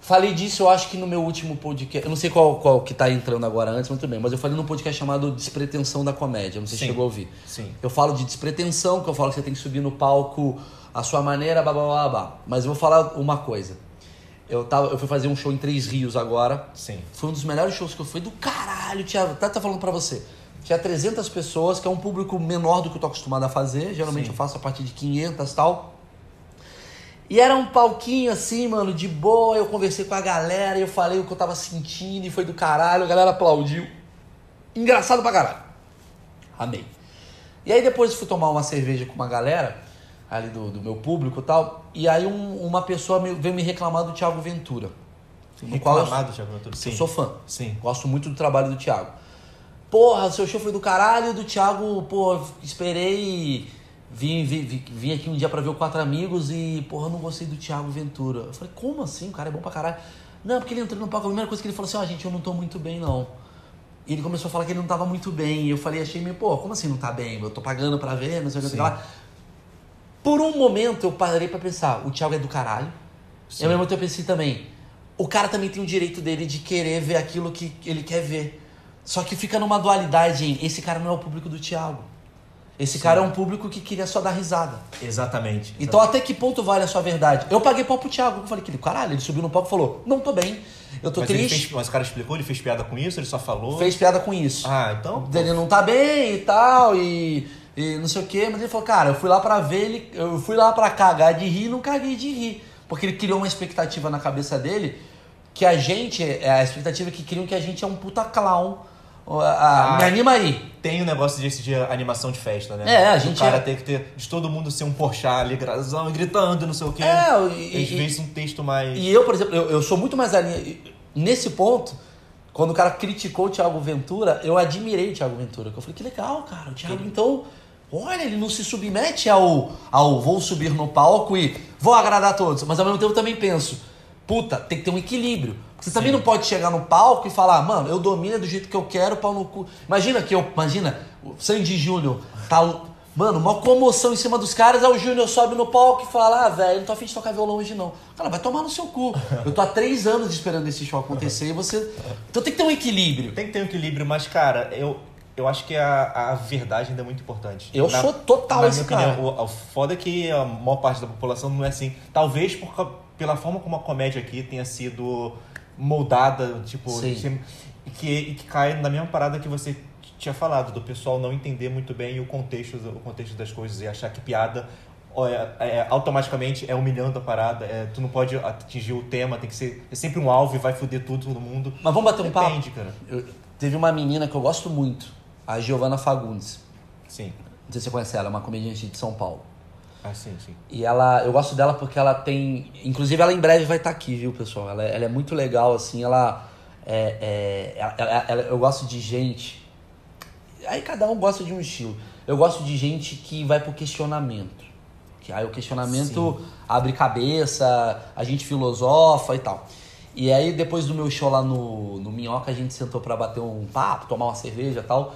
Falei disso, eu acho que no meu último podcast. Eu não sei qual, qual que tá entrando agora antes, mas tudo bem. Mas eu falei num podcast chamado Despretensão da Comédia. Não sei se Sim. chegou a ouvir. Sim. Eu falo de despretensão, que eu falo que você tem que subir no palco a sua maneira, blá blá blá blá. Mas eu vou falar uma coisa. Eu, tava, eu fui fazer um show em Três Rios agora. Sim. Foi um dos melhores shows que eu fui do caralho, Thiago. Tá, tá falando pra você. Tinha 300 pessoas, que é um público menor do que eu tô acostumado a fazer. Geralmente Sim. eu faço a partir de 500 e tal. E era um palquinho assim, mano, de boa. Eu conversei com a galera e eu falei o que eu tava sentindo e foi do caralho. A galera aplaudiu. Engraçado pra caralho. Amei. E aí depois eu fui tomar uma cerveja com uma galera ali do, do meu público e tal. E aí um- uma pessoa me- veio me reclamar do Thiago Ventura. No qual eu- Reclamado, Thiago Ventura. Sim. eu sou fã. Sim. Gosto muito do trabalho do Thiago. Porra, seu show foi do caralho, do Thiago, pô, esperei. Vim, vim, vim, aqui um dia pra ver o Quatro Amigos e, porra, eu não gostei do Thiago Ventura. Eu falei, como assim? O cara é bom pra caralho. Não, porque ele entrou no palco, a primeira coisa que ele falou assim, ó, gente, eu não tô muito bem, não. E ele começou a falar que ele não tava muito bem. E eu falei, achei meio, pô, como assim não tá bem? Eu tô pagando pra ver, não sei o que lá. Por um momento eu parei pra pensar, o Thiago é do caralho. E ao mesmo tempo eu pensei também, o cara também tem o direito dele de querer ver aquilo que ele quer ver. Só que fica numa dualidade em esse cara não é o público do Thiago. Esse cara é um público que queria só dar risada. Exatamente. Então até que ponto vale a sua verdade? Eu paguei pau pro Thiago. Eu falei que ele, caralho, ele subiu no palco e falou, não tô bem, eu tô mas, triste. fez, mas o cara explicou, ele fez piada com isso, ele só falou. Fez piada com isso. Ah, então. Ele não tá bem e tal, e, e não sei o quê, mas ele falou, cara, eu fui lá pra ver ele, eu fui lá pra cagar de rir e não caguei de rir. Porque ele criou uma expectativa na cabeça dele que a gente, é a expectativa que criam que a gente é um puta clown. Ah, me anima aí. Tem o negócio desse de animação de festa, né? É, a O gente cara é- tem que ter. De todo mundo ser um porchá ali, grazão, e gritando, não sei o quê. É, Às e, e- vezes um texto mais. E eu, por exemplo, eu, eu sou muito mais alinha. Nesse ponto, quando o cara criticou o Thiago Ventura, eu admirei o Thiago Ventura. Eu falei, que legal, cara. O Thiago, então, olha, ele não se submete ao, ao vou subir no palco e vou agradar a todos. Mas ao mesmo tempo eu também penso, puta, tem que ter um equilíbrio. Você também Sim. não pode chegar no palco e falar, mano, eu domino do jeito que eu quero, pau no cu. Imagina que eu, imagina, o Sandy Júnior tá. Mano, uma comoção em cima dos caras, aí o Júnior sobe no palco e fala, ah, velho, não tô afim de tocar violão hoje não. Cara, vai tomar no seu cu. Eu tô há três anos esperando esse show acontecer e você. Então tem que ter um equilíbrio. Tem que ter um equilíbrio, mas, cara, eu, eu acho que a, a verdade ainda é muito importante. Eu sou total na esse minha cara. opinião, o, o foda é que a maior parte da população não é assim. Talvez por, pela forma como a comédia aqui tenha sido moldada, tipo, Sim. que, que cai na mesma parada que você tinha falado, do pessoal não entender muito bem o contexto, o contexto das coisas e achar que piada é- é- automaticamente é humilhando a parada. é, tu não pode atingir o tema, tem que ser é sempre um alvo e vai foder tudo, todo mundo. Mas vamos bater um papo? Depende, cara. Eu- teve uma menina que eu gosto muito, a Giovanna Fagundes. Sim. Não sei se você conhece ela, é uma comediante de São Paulo. Ah, sim, sim. E ela, eu gosto dela porque ela tem. Inclusive, ela em breve vai estar aqui, viu, pessoal? Ela, é- ela é muito legal, assim. Ela, é, é, ela- ela- eu gosto de gente. Aí cada um gosta de um estilo. Eu gosto de gente que vai pro questionamento. Que aí o questionamento abre cabeça, a gente filosofa e tal. E aí depois do meu show lá no, no Minhoca, a gente sentou pra bater um papo, tomar uma cerveja e tal.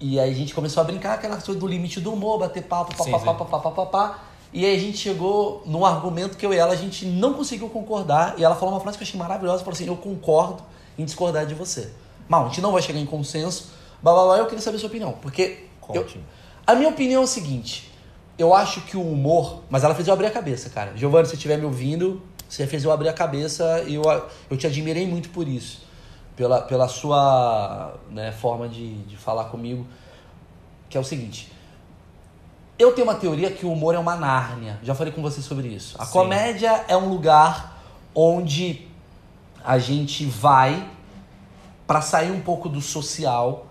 E aí a gente começou a brincar aquela coisa do limite do humor, bater papo, Sim, papapá, sim. papapá, papapá. E aí a gente chegou num argumento que eu e ela, a gente não conseguiu concordar. E ela falou uma frase que eu achei maravilhosa, falou assim, eu concordo em discordar de você. Mal, a gente não vai chegar em consenso, blá, blá, blá, eu queria saber a sua opinião. Porque eu- a minha opinião é o seguinte, eu acho que o humor... Mas ela fez eu abrir a cabeça, cara. Giovanni, se você estiver me ouvindo, você fez eu abrir a cabeça e eu, eu te admirei muito por isso. Pela, pela sua né, forma de, de falar comigo. Que é o seguinte... Eu tenho uma teoria que o humor é uma Nárnia. Já falei com você sobre isso. A Sim. comédia é um lugar onde a gente vai para sair um pouco do social,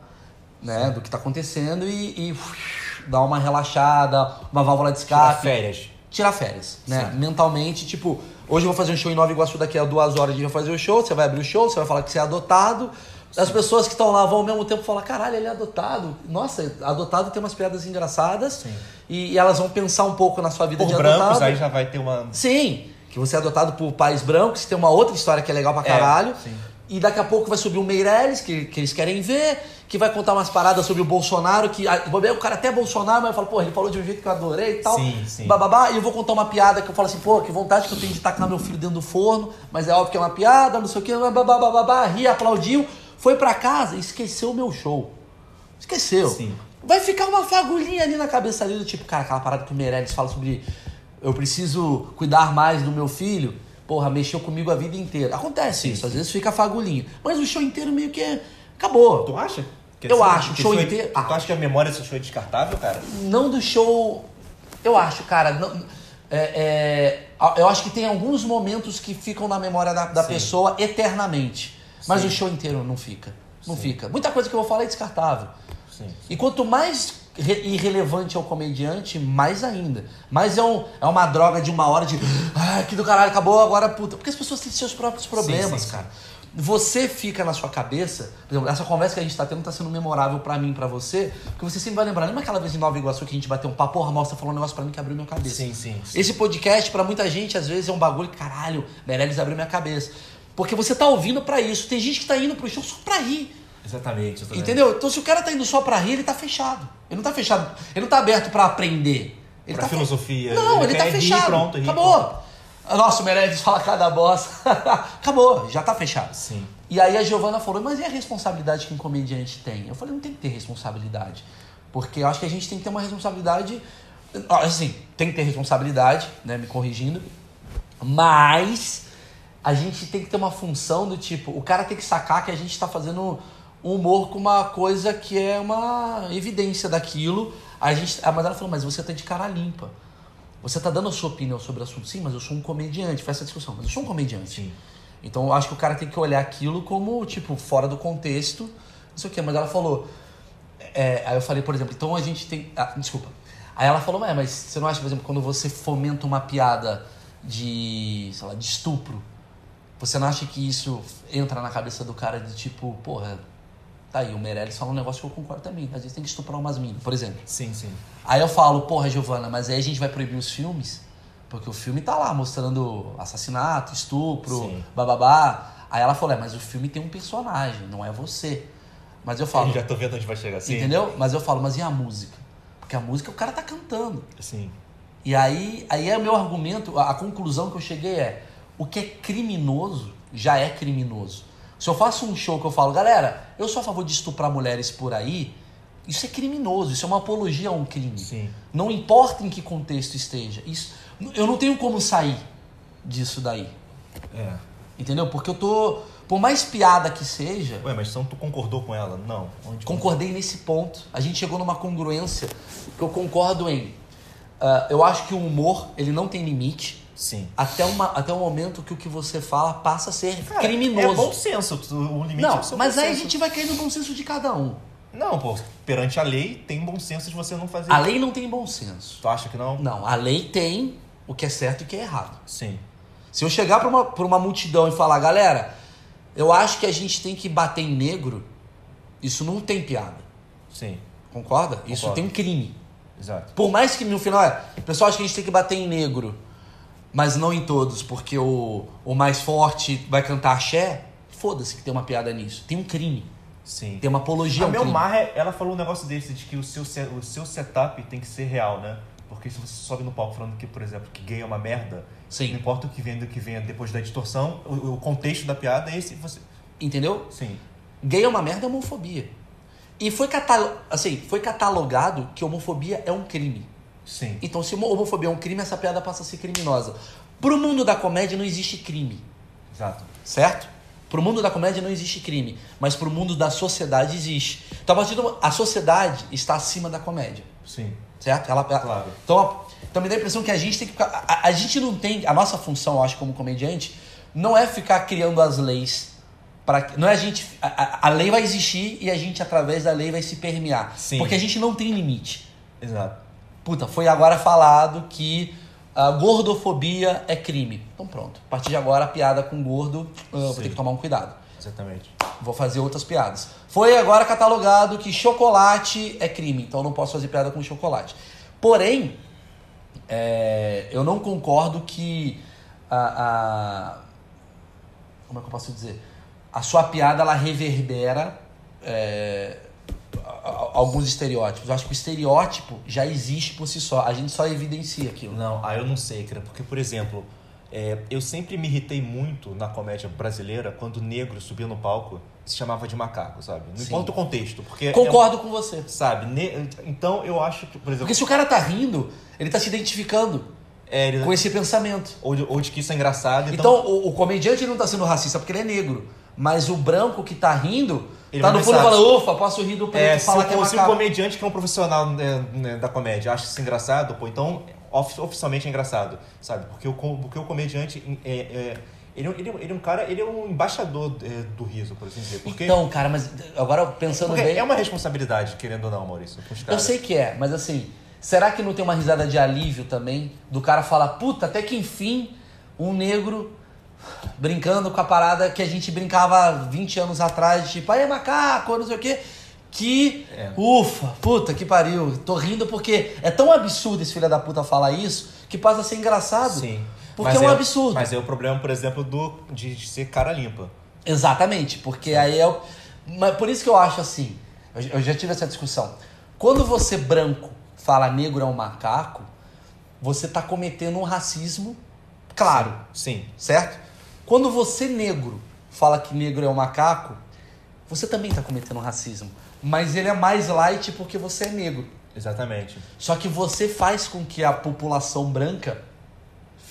né, do que tá acontecendo e, e dar uma relaxada, uma válvula de Tirar escape, férias. tirar férias, né? Sim. Mentalmente, tipo, hoje eu vou fazer um show em Nova Iguaçu, daqui a duas horas a gente vai fazer o show, você vai abrir o show, você vai falar que você é adotado. As pessoas que estão lá vão ao mesmo tempo falar, caralho, ele é adotado. Nossa, adotado tem umas piadas engraçadas. Sim. E, e elas vão pensar um pouco na sua vida Por de brancos, adotado. aí já vai ter uma. Sim, que você é adotado por pais brancos, tem uma outra história que é legal pra caralho. sim. E daqui a pouco vai subir o Meirelles, que, que eles querem ver, que vai contar umas paradas sobre o Bolsonaro, que ah, bobear, o cara até é Bolsonaro, mas eu falo, pô, ele falou de um jeito que eu adorei e tal. Sim, sim. Bababá, e eu vou contar uma piada que eu falo assim, pô, que vontade que eu tenho de tacar meu filho dentro do forno, mas é óbvio que é uma piada, não sei o que, babá, ri, aplaudiu, foi pra casa e esqueceu o meu show. Esqueceu. Sim. Vai ficar uma fagulhinha ali na cabeça ali do tipo, cara, aquela parada que o Meirelles fala sobre eu preciso cuidar mais do meu filho. Porra, mexeu comigo a vida inteira. Acontece isso, às vezes fica fagulhinho. Mas o show inteiro meio que acabou. Tu acha? Que Eu acho, que show inteiro- Tu acho. acha que a memória desse show é descartável, cara? Não do show. Eu acho, cara. não- é, é, eu acho que tem alguns momentos que ficam na memória da, da pessoa eternamente. Mas Sim. o show inteiro não fica. Não Sim. fica. Muita coisa que eu vou falar é descartável. Sim. E quanto mais irrelevante é o comediante, mais ainda. Mais é, um, é uma droga de uma hora de. Ah, que do caralho, acabou agora, puta. Porque as pessoas têm seus próprios problemas, sim, sim. cara. Você fica na sua cabeça, por exemplo, essa conversa que a gente tá tendo tá sendo memorável pra mim, pra você, porque você sempre vai lembrar. Lembra aquela vez em Nova Iguaçu que a gente bateu um papo, porra, mostra falou um negócio pra mim que abriu minha cabeça. Sim, sim. sim. Esse podcast, pra muita gente, às vezes é um bagulho caralho, Meirelles abriu minha cabeça. Porque você tá ouvindo pra isso. Tem gente que tá indo pro show só pra rir. Exatamente. Entendeu? Então, se o cara tá indo só pra rir, ele tá fechado. Ele não tá fechado. Ele não tá aberto pra aprender. Ele Pra tá fe- filosofia. Não, ele, Ele tá quer rir, fechado. pronto, rir, Acabou. Nossa, o Meirelles fala cada bosta. Acabou, já tá fechado. Sim. E aí a Giovana falou, mas e a responsabilidade que um comediante tem? Eu falei, não tem que ter responsabilidade. Porque eu acho que a gente tem que ter uma responsabilidade. Assim, tem que ter responsabilidade, né? Me corrigindo. Mas a gente tem que ter uma função do tipo, o cara tem que sacar que a gente tá fazendo um humor com uma coisa que é uma evidência daquilo. A gente, a Madara falou, mas você tá de cara limpa. Você tá dando a sua opinião sobre o assunto. Sim, mas eu sou um comediante. Foi essa discussão. Mas eu sou um comediante. Sim. Então eu acho que o cara tem que olhar aquilo como, tipo, fora do contexto. Não sei o quê. Mas ela falou. é, aí eu falei, por exemplo, então a gente tem. ah, desculpa. Aí ela falou, "Ué, mas você não acha, por exemplo, quando você fomenta uma piada de, sei lá, de estupro, você não acha que isso entra na cabeça do cara de tipo, porra, tá aí, o Meirelles fala um negócio que eu concordo também. Às vezes tem que estuprar umas minas, por exemplo. Sim, sim. Aí eu falo, porra, Giovana, mas aí a gente vai proibir os filmes? Porque o filme tá lá mostrando assassinato, estupro, Sim. bababá. Aí ela falou, é, mas o filme tem um personagem, não é você. Mas eu falo, Eu já tô vendo onde vai chegar. Sim. entendeu? Mas eu falo, mas e a música? Porque a música o cara tá cantando. Sim. E aí, aí é o meu argumento, a, a conclusão que eu cheguei é: o que é criminoso já é criminoso. Se eu faço um show que eu falo, galera, eu sou a favor de estuprar mulheres por aí, isso é criminoso, isso é uma apologia a um crime. Sim. Não importa em que contexto esteja. Isso, eu não tenho como sair disso daí. É. Entendeu? Porque eu tô. Por mais piada que seja, Ué, mas então tu concordou com ela? Não. Onde concordei nesse ponto. A gente chegou numa congruência que eu concordo em. ah, eu acho que o humor, ele não tem limite. Sim. Até, uma, até o momento que o que você fala passa a ser Cara, criminoso. É bom senso. O limite é não, o seu mas aí a senso. gente vai cair no bom senso de cada um. Não, pô. Perante a lei, tem bom senso de você não fazer. A lei não tem bom senso. Tu acha que não? Não, a lei tem o que é certo e o que é errado. Sim. Se eu chegar pra uma, pra uma multidão e falar, galera, Eu acho que a gente tem que bater em negro. Isso não tem piada. Sim, Concorda? Isso Concordo. tem um crime. exato. Por mais que no final é. O pessoal acha que a gente tem que bater em negro, mas não em todos, porque o, o mais forte vai cantar axé. Foda-se que tem uma piada nisso. Tem um crime. Sim. Tem uma apologia A Mel. Maher, ela falou um negócio desse, de que o seu, se- o seu setup tem que ser real, né? Porque se você sobe no palco falando que, por exemplo, que gay é uma merda, Sim. não importa o que venha do que venha depois da distorção, o, o contexto da piada é esse. Você... Entendeu? Sim, Gay é uma merda, é homofobia. E foi, catalo... assim, foi catalogado que homofobia é um crime. Sim. Então, se homofobia é um crime, essa piada passa a ser criminosa. Pro mundo da comédia não existe crime, Exato. certo? Pro mundo da comédia não existe crime, mas pro mundo da sociedade existe. Então, a, partir do... a sociedade está acima da comédia, Sim. certo? Ela... Claro. Então, então, me dá a impressão que a gente tem que ficar... A, a gente não tem... A nossa função, eu acho, como comediante, não é ficar criando as leis para não é a gente a, a- a lei vai existir e a gente através da lei vai se permear Sim. porque a gente não tem limite Exato. Puta foi agora falado que a gordofobia é crime. Então pronto a partir de agora a piada com gordo ah, vou Sim. ter que tomar um cuidado. Exatamente. vou fazer outras piadas. Foi agora catalogado que chocolate é crime então eu não posso fazer piada com chocolate. Porém é, eu não concordo que a, a- como é que eu posso dizer? A sua piada ela reverbera é, alguns estereótipos eu acho que o estereótipo já existe por si só a gente só evidencia aquilo Não, ah, eu não sei, cara. Porque, por exemplo, é, eu sempre me irritei muito na comédia brasileira quando o negro subia no palco se chamava de macaco, sabe? Não Sim. importa o contexto. Porque concordo com você é- sabe? ne- então eu acho que, por exemplo. porque se o cara tá rindo ele tá se identificando é, ele- com esse pensamento ou, de, ou de que isso é engraçado. Então, Então, o, o comediante não tá sendo racista porque ele é negro. Mas o branco que tá rindo, Ele tá no fundo e pensar, fala, ufa, posso rir do preto é, e falar que é se o comediante que é um profissional né, né, da comédia acha isso engraçado, pô, então ofi- oficialmente é engraçado, sabe? Porque o, porque o comediante é, é- ele, é um- ele, é ele é um cara, ele é um embaixador é, do riso, por assim dizer. Porque, Então, cara, mas agora pensando porque bem... é uma responsabilidade, querendo ou não, Maurício, Eu sei que é, mas assim, será que não tem uma risada de alívio também? Do cara falar, puta, até que enfim, um negro brincando com a parada que a gente brincava 20 anos atrás, tipo, aí é macaco, não sei o quê. Que, É. ufa, puta que pariu. Tô rindo porque é tão absurdo esse filho da puta falar isso que passa a ser engraçado. Sim. Porque Mas é um absurdo. Mas é o problema, por exemplo, do, de ser cara limpa. Exatamente, porque aí é o. Mas por isso que eu acho assim, eu eu já tive essa discussão. Quando você branco fala negro é um macaco, você tá cometendo um racismo claro, Sim. certo? Quando você negro fala que negro é um macaco, você também tá cometendo racismo. Mas ele é mais light porque você é negro. Exatamente. Só que você faz com que a população branca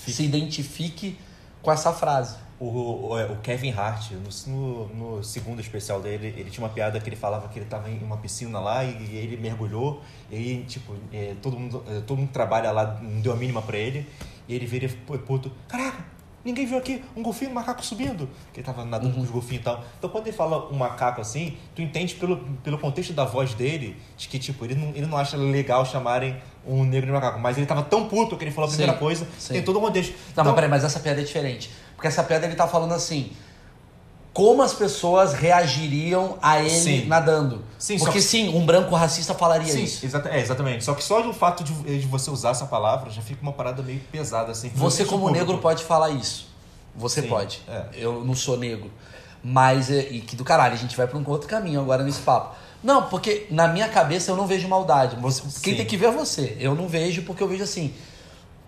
se identifique com essa frase. O, o, o Kevin Hart, no, no, no segundo especial dele, ele tinha uma piada que ele falava que ele estava em uma piscina lá e, ele mergulhou. E aí, tipo, é, todo, mundo, é, todo mundo trabalha lá não deu a mínima pra ele. E ele vira puto: Caraca, ninguém viu aqui um golfinho, um macaco subindo. Que ele tava nadando com os golfinhos e tal. Então, quando ele fala um macaco assim, tu entende pelo, pelo contexto da voz dele, de que, tipo, ele não, ele não acha legal chamarem um negro de macaco. Mas ele tava tão puto que ele falou a primeira Sim, coisa. sim. Tem todo um contexto. Não, Então, mas peraí, mas essa piada é diferente. Porque essa piada ele tá falando assim. Como as pessoas reagiriam a ele Sim. nadando. Sim, Porque que- sim, um branco racista falaria Sim, isso. exata- é, exatamente. Só que só do fato de, de você usar essa palavra já fica uma parada meio pesada, assim. Você, como público. negro, pode falar isso. Você Sim, pode. é. Eu não sou negro. Mas, é- e que do caralho, a gente vai pra um outro caminho agora nesse papo. Não, porque na minha cabeça eu não vejo maldade. Você- quem tem que ver é você. Eu não vejo porque eu vejo assim.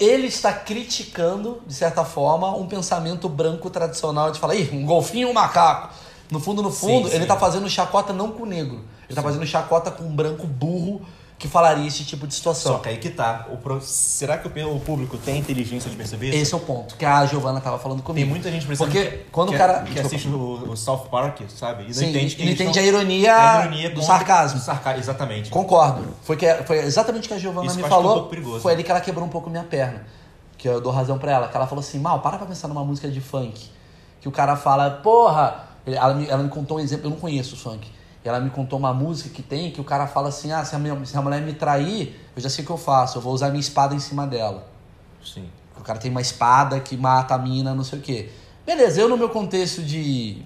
Ele está criticando, de certa forma, um pensamento branco tradicional de falar, ih, um golfinho e um macaco. No fundo, no fundo, Sim, ele sim. tá fazendo chacota não com o negro. Ele tá fazendo chacota com um branco burro que falaria esse tipo de situação. Só que aí que tá. O pro- Será que o, público tem inteligência de perceber isso? Esse é o ponto que a Giovana tava falando comigo. Tem muita gente pensando Porque que, quando que, o cara. que assiste o, o South Park, sabe? E não Sim, entende que eles entende a ironia, a ironia do sarcasmo. do sarca- Exatamente. Concordo. Foi, que, foi exatamente o que a Giovana Isso me é um falou. pouco perigoso. foi ali que ela quebrou um pouco minha perna. Que eu dou razão pra ela. Que ela falou assim: Mal, para pra pensar numa música de funk. Que o cara fala, porra. Ela me, ela me contou um exemplo, eu não conheço o funk. Ela me contou uma música que tem que o cara fala assim: ah, se a, minha, se a mulher me trair, eu já sei o que eu faço, eu vou usar minha espada em cima dela. Sim. O cara tem uma espada que mata a mina, não sei o quê. Beleza, eu no meu contexto de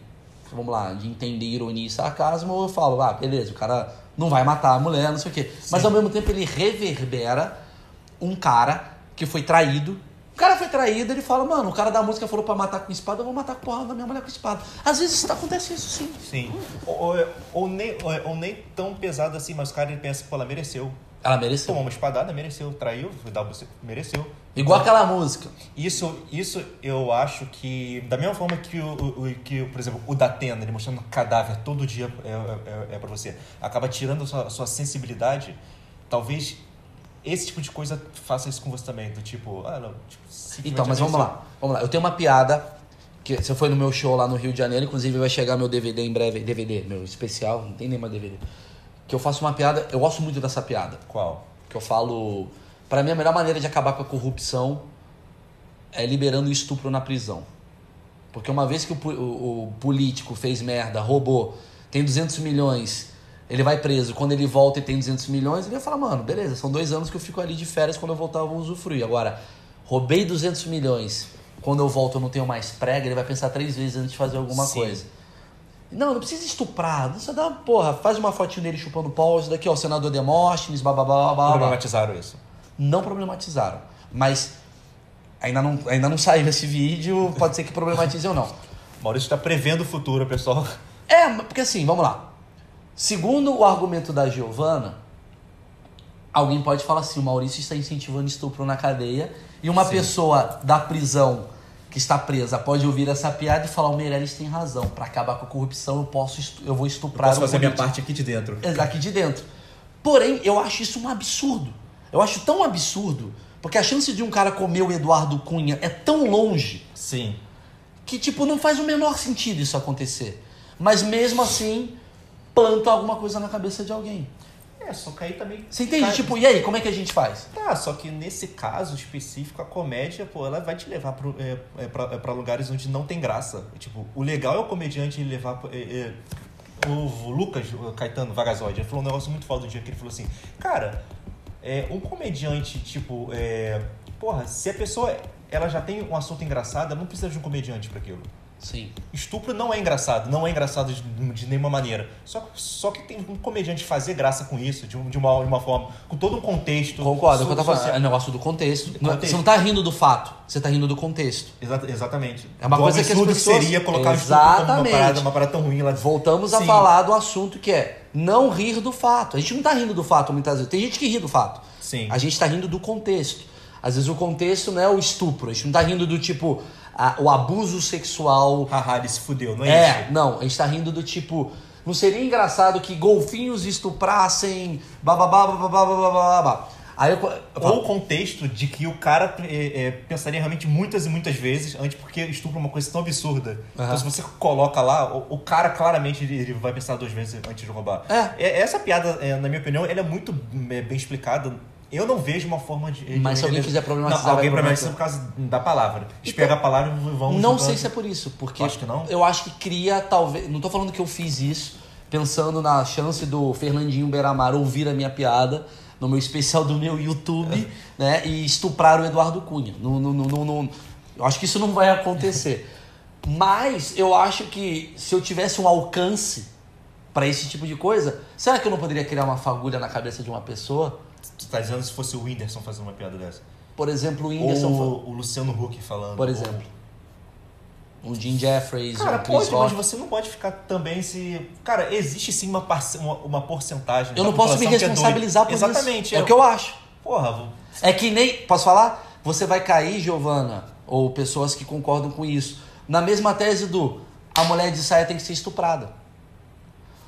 vamos lá, de entender ironia e sarcasmo, eu falo, ah, beleza, o cara não vai matar a mulher, não sei o quê. Mas ao mesmo tempo ele reverbera um cara que foi traído. O cara foi traído, ele fala, mano, o cara da música falou pra matar com espada, eu vou matar com porra da minha mulher com espada. Às vezes acontece isso sim. Sim. Ou, ou, ou nem, ou, ou nem tão pesado assim, mas o cara ele pensa, pô, ela mereceu. Ela mereceu. Tomou uma espadada, mereceu. Traiu, mereceu. Igual aquela música. Isso, isso eu acho que, da mesma forma que, o, o- que por exemplo, o Datena, ele mostrando cadáver todo dia é, é, é pra você, acaba tirando a sua, a sua sensibilidade, talvez esse tipo de coisa faça isso com você também. Do tipo, ah, não. Tipo, Então, mas vamos mereceu. lá. Vamos lá. Eu tenho uma piada que você foi no meu show lá no Rio de Janeiro, inclusive vai chegar meu DVD em breve, DVD, meu especial, não tem nem mais DVD. Que eu faço uma piada, eu gosto muito dessa piada, Qual? que eu falo, Pra mim a melhor maneira de acabar com a corrupção é liberando o estupro na prisão. Porque uma vez que o, o- o político fez merda, roubou, tem 200 milhões, ele vai preso. Quando ele volta e tem 200 milhões, ele vai falar, mano, beleza, são dois anos que eu fico ali de férias, quando eu voltar eu vou usufruir. Agora, roubei 200 milhões, quando eu volto eu não tenho mais prega, ele vai pensar três vezes antes de fazer alguma Sim. coisa. Não, não precisa estuprar, não precisa dar, porra, faz uma fotinho dele chupando pau, isso daqui, ó, o senador Demóstenes, bababá, babá. Problematizaram isso. Não problematizaram, mas ainda não, ainda não saiu esse vídeo, pode ser que problematize ou não. Maurício está prevendo o futuro, pessoal. É, porque assim, vamos lá. Segundo o argumento da Giovana, alguém pode falar assim: o Maurício está incentivando estupro na cadeia, e uma Sim. pessoa da prisão que está presa pode ouvir essa piada e falar: o Meirelles tem razão, para acabar com a corrupção eu posso eu vou estuprar Posso um fazer minha político." parte aqui de dentro. É, aqui de dentro. Porém, eu acho isso um absurdo. Eu acho tão absurdo, porque a chance de um cara comer o Eduardo Cunha é tão longe Sim. que, tipo, não faz o menor sentido isso acontecer. Mas mesmo assim, planta alguma coisa na cabeça de alguém. É, só que aí também. Você entende? Cara, Tipo, e aí, como é que a gente faz? Tá, só que nesse caso específico, a comédia, pô, ela vai te levar pro, é, é, pra, é, pra lugares onde não tem graça. Tipo, o legal é o comediante levar. é, é, o Lucas o Caetano Vagazoide, ele falou um negócio muito foda um dia que ele falou assim: Cara, é, um comediante, tipo, é, porra, se a pessoa ela já tem um assunto engraçado, ela não precisa de um comediante pra aquilo. Sim. Estupro não é engraçado, não é engraçado de, de nenhuma maneira. Só, só que tem um comediante fazer graça com isso, de, de uma, de uma forma, com todo um contexto. Concordo, é que so- tava É negócio do contexto. Não- Contexto. Você não tá rindo do fato, você tá rindo do contexto. Exa- exatamente. É uma Do coisa que as pessoas- seria colocar como uma Exatamente. parada, uma parada tão ruim lá. Voltamos a Sim. falar do assunto que é não rir do fato. A gente não tá rindo do fato muitas vezes. Tem gente que ri do fato. Sim. A gente tá rindo do contexto. Às vezes o contexto não é o estupro. A gente não tá rindo do tipo a- o abuso sexual. Haha, ele se fudeu, não é, É, isso? não. A gente tá rindo do tipo. Não seria engraçado que golfinhos estuprassem. Bababá, bababá, bababá, babá. Aí eu, eu Ou o contexto de que o cara é, é, pensaria realmente muitas e muitas vezes antes, porque estupro é uma coisa tão absurda. Então, Aham. se você coloca lá, o, o cara claramente ele, ele vai pensar duas vezes antes de roubar. É. Essa piada, é, na minha opinião, ela é muito é, bem explicada. Eu não vejo uma forma de. Mas se alguém quiser problematizar, Não, alguém problematiza por causa da palavra. Então, pegam a palavra e vão. Não sei se é por isso, porque Acho que não. eu acho que cria talvez. Não tô falando que eu fiz isso pensando na chance do Fernandinho Beiramar ouvir a minha piada no meu especial do meu YouTube, né? E estuprar o Eduardo Cunha. Não, não, não, eu acho que isso não vai acontecer. Mas eu acho que se eu tivesse um alcance pra esse tipo de coisa, será que eu não poderia criar uma fagulha na cabeça de uma pessoa? Tu tá dizendo se fosse o Whindersson fazendo uma piada dessa? Por exemplo, o Whindersson, Ou o Luciano Huck falando. por ou- exemplo, um Jim Jeffries, Cara, um Chris pode, Rock. mas você não pode ficar também se. Cara, existe sim uma, parce... uma, uma porcentagem. Eu não posso me é responsabilizar por Exatamente, isso. É o que eu acho. Porra, vou- É que nem. Posso falar? Você vai cair, Giovana, ou pessoas que concordam com isso, na mesma tese do a mulher de saia tem que ser estuprada.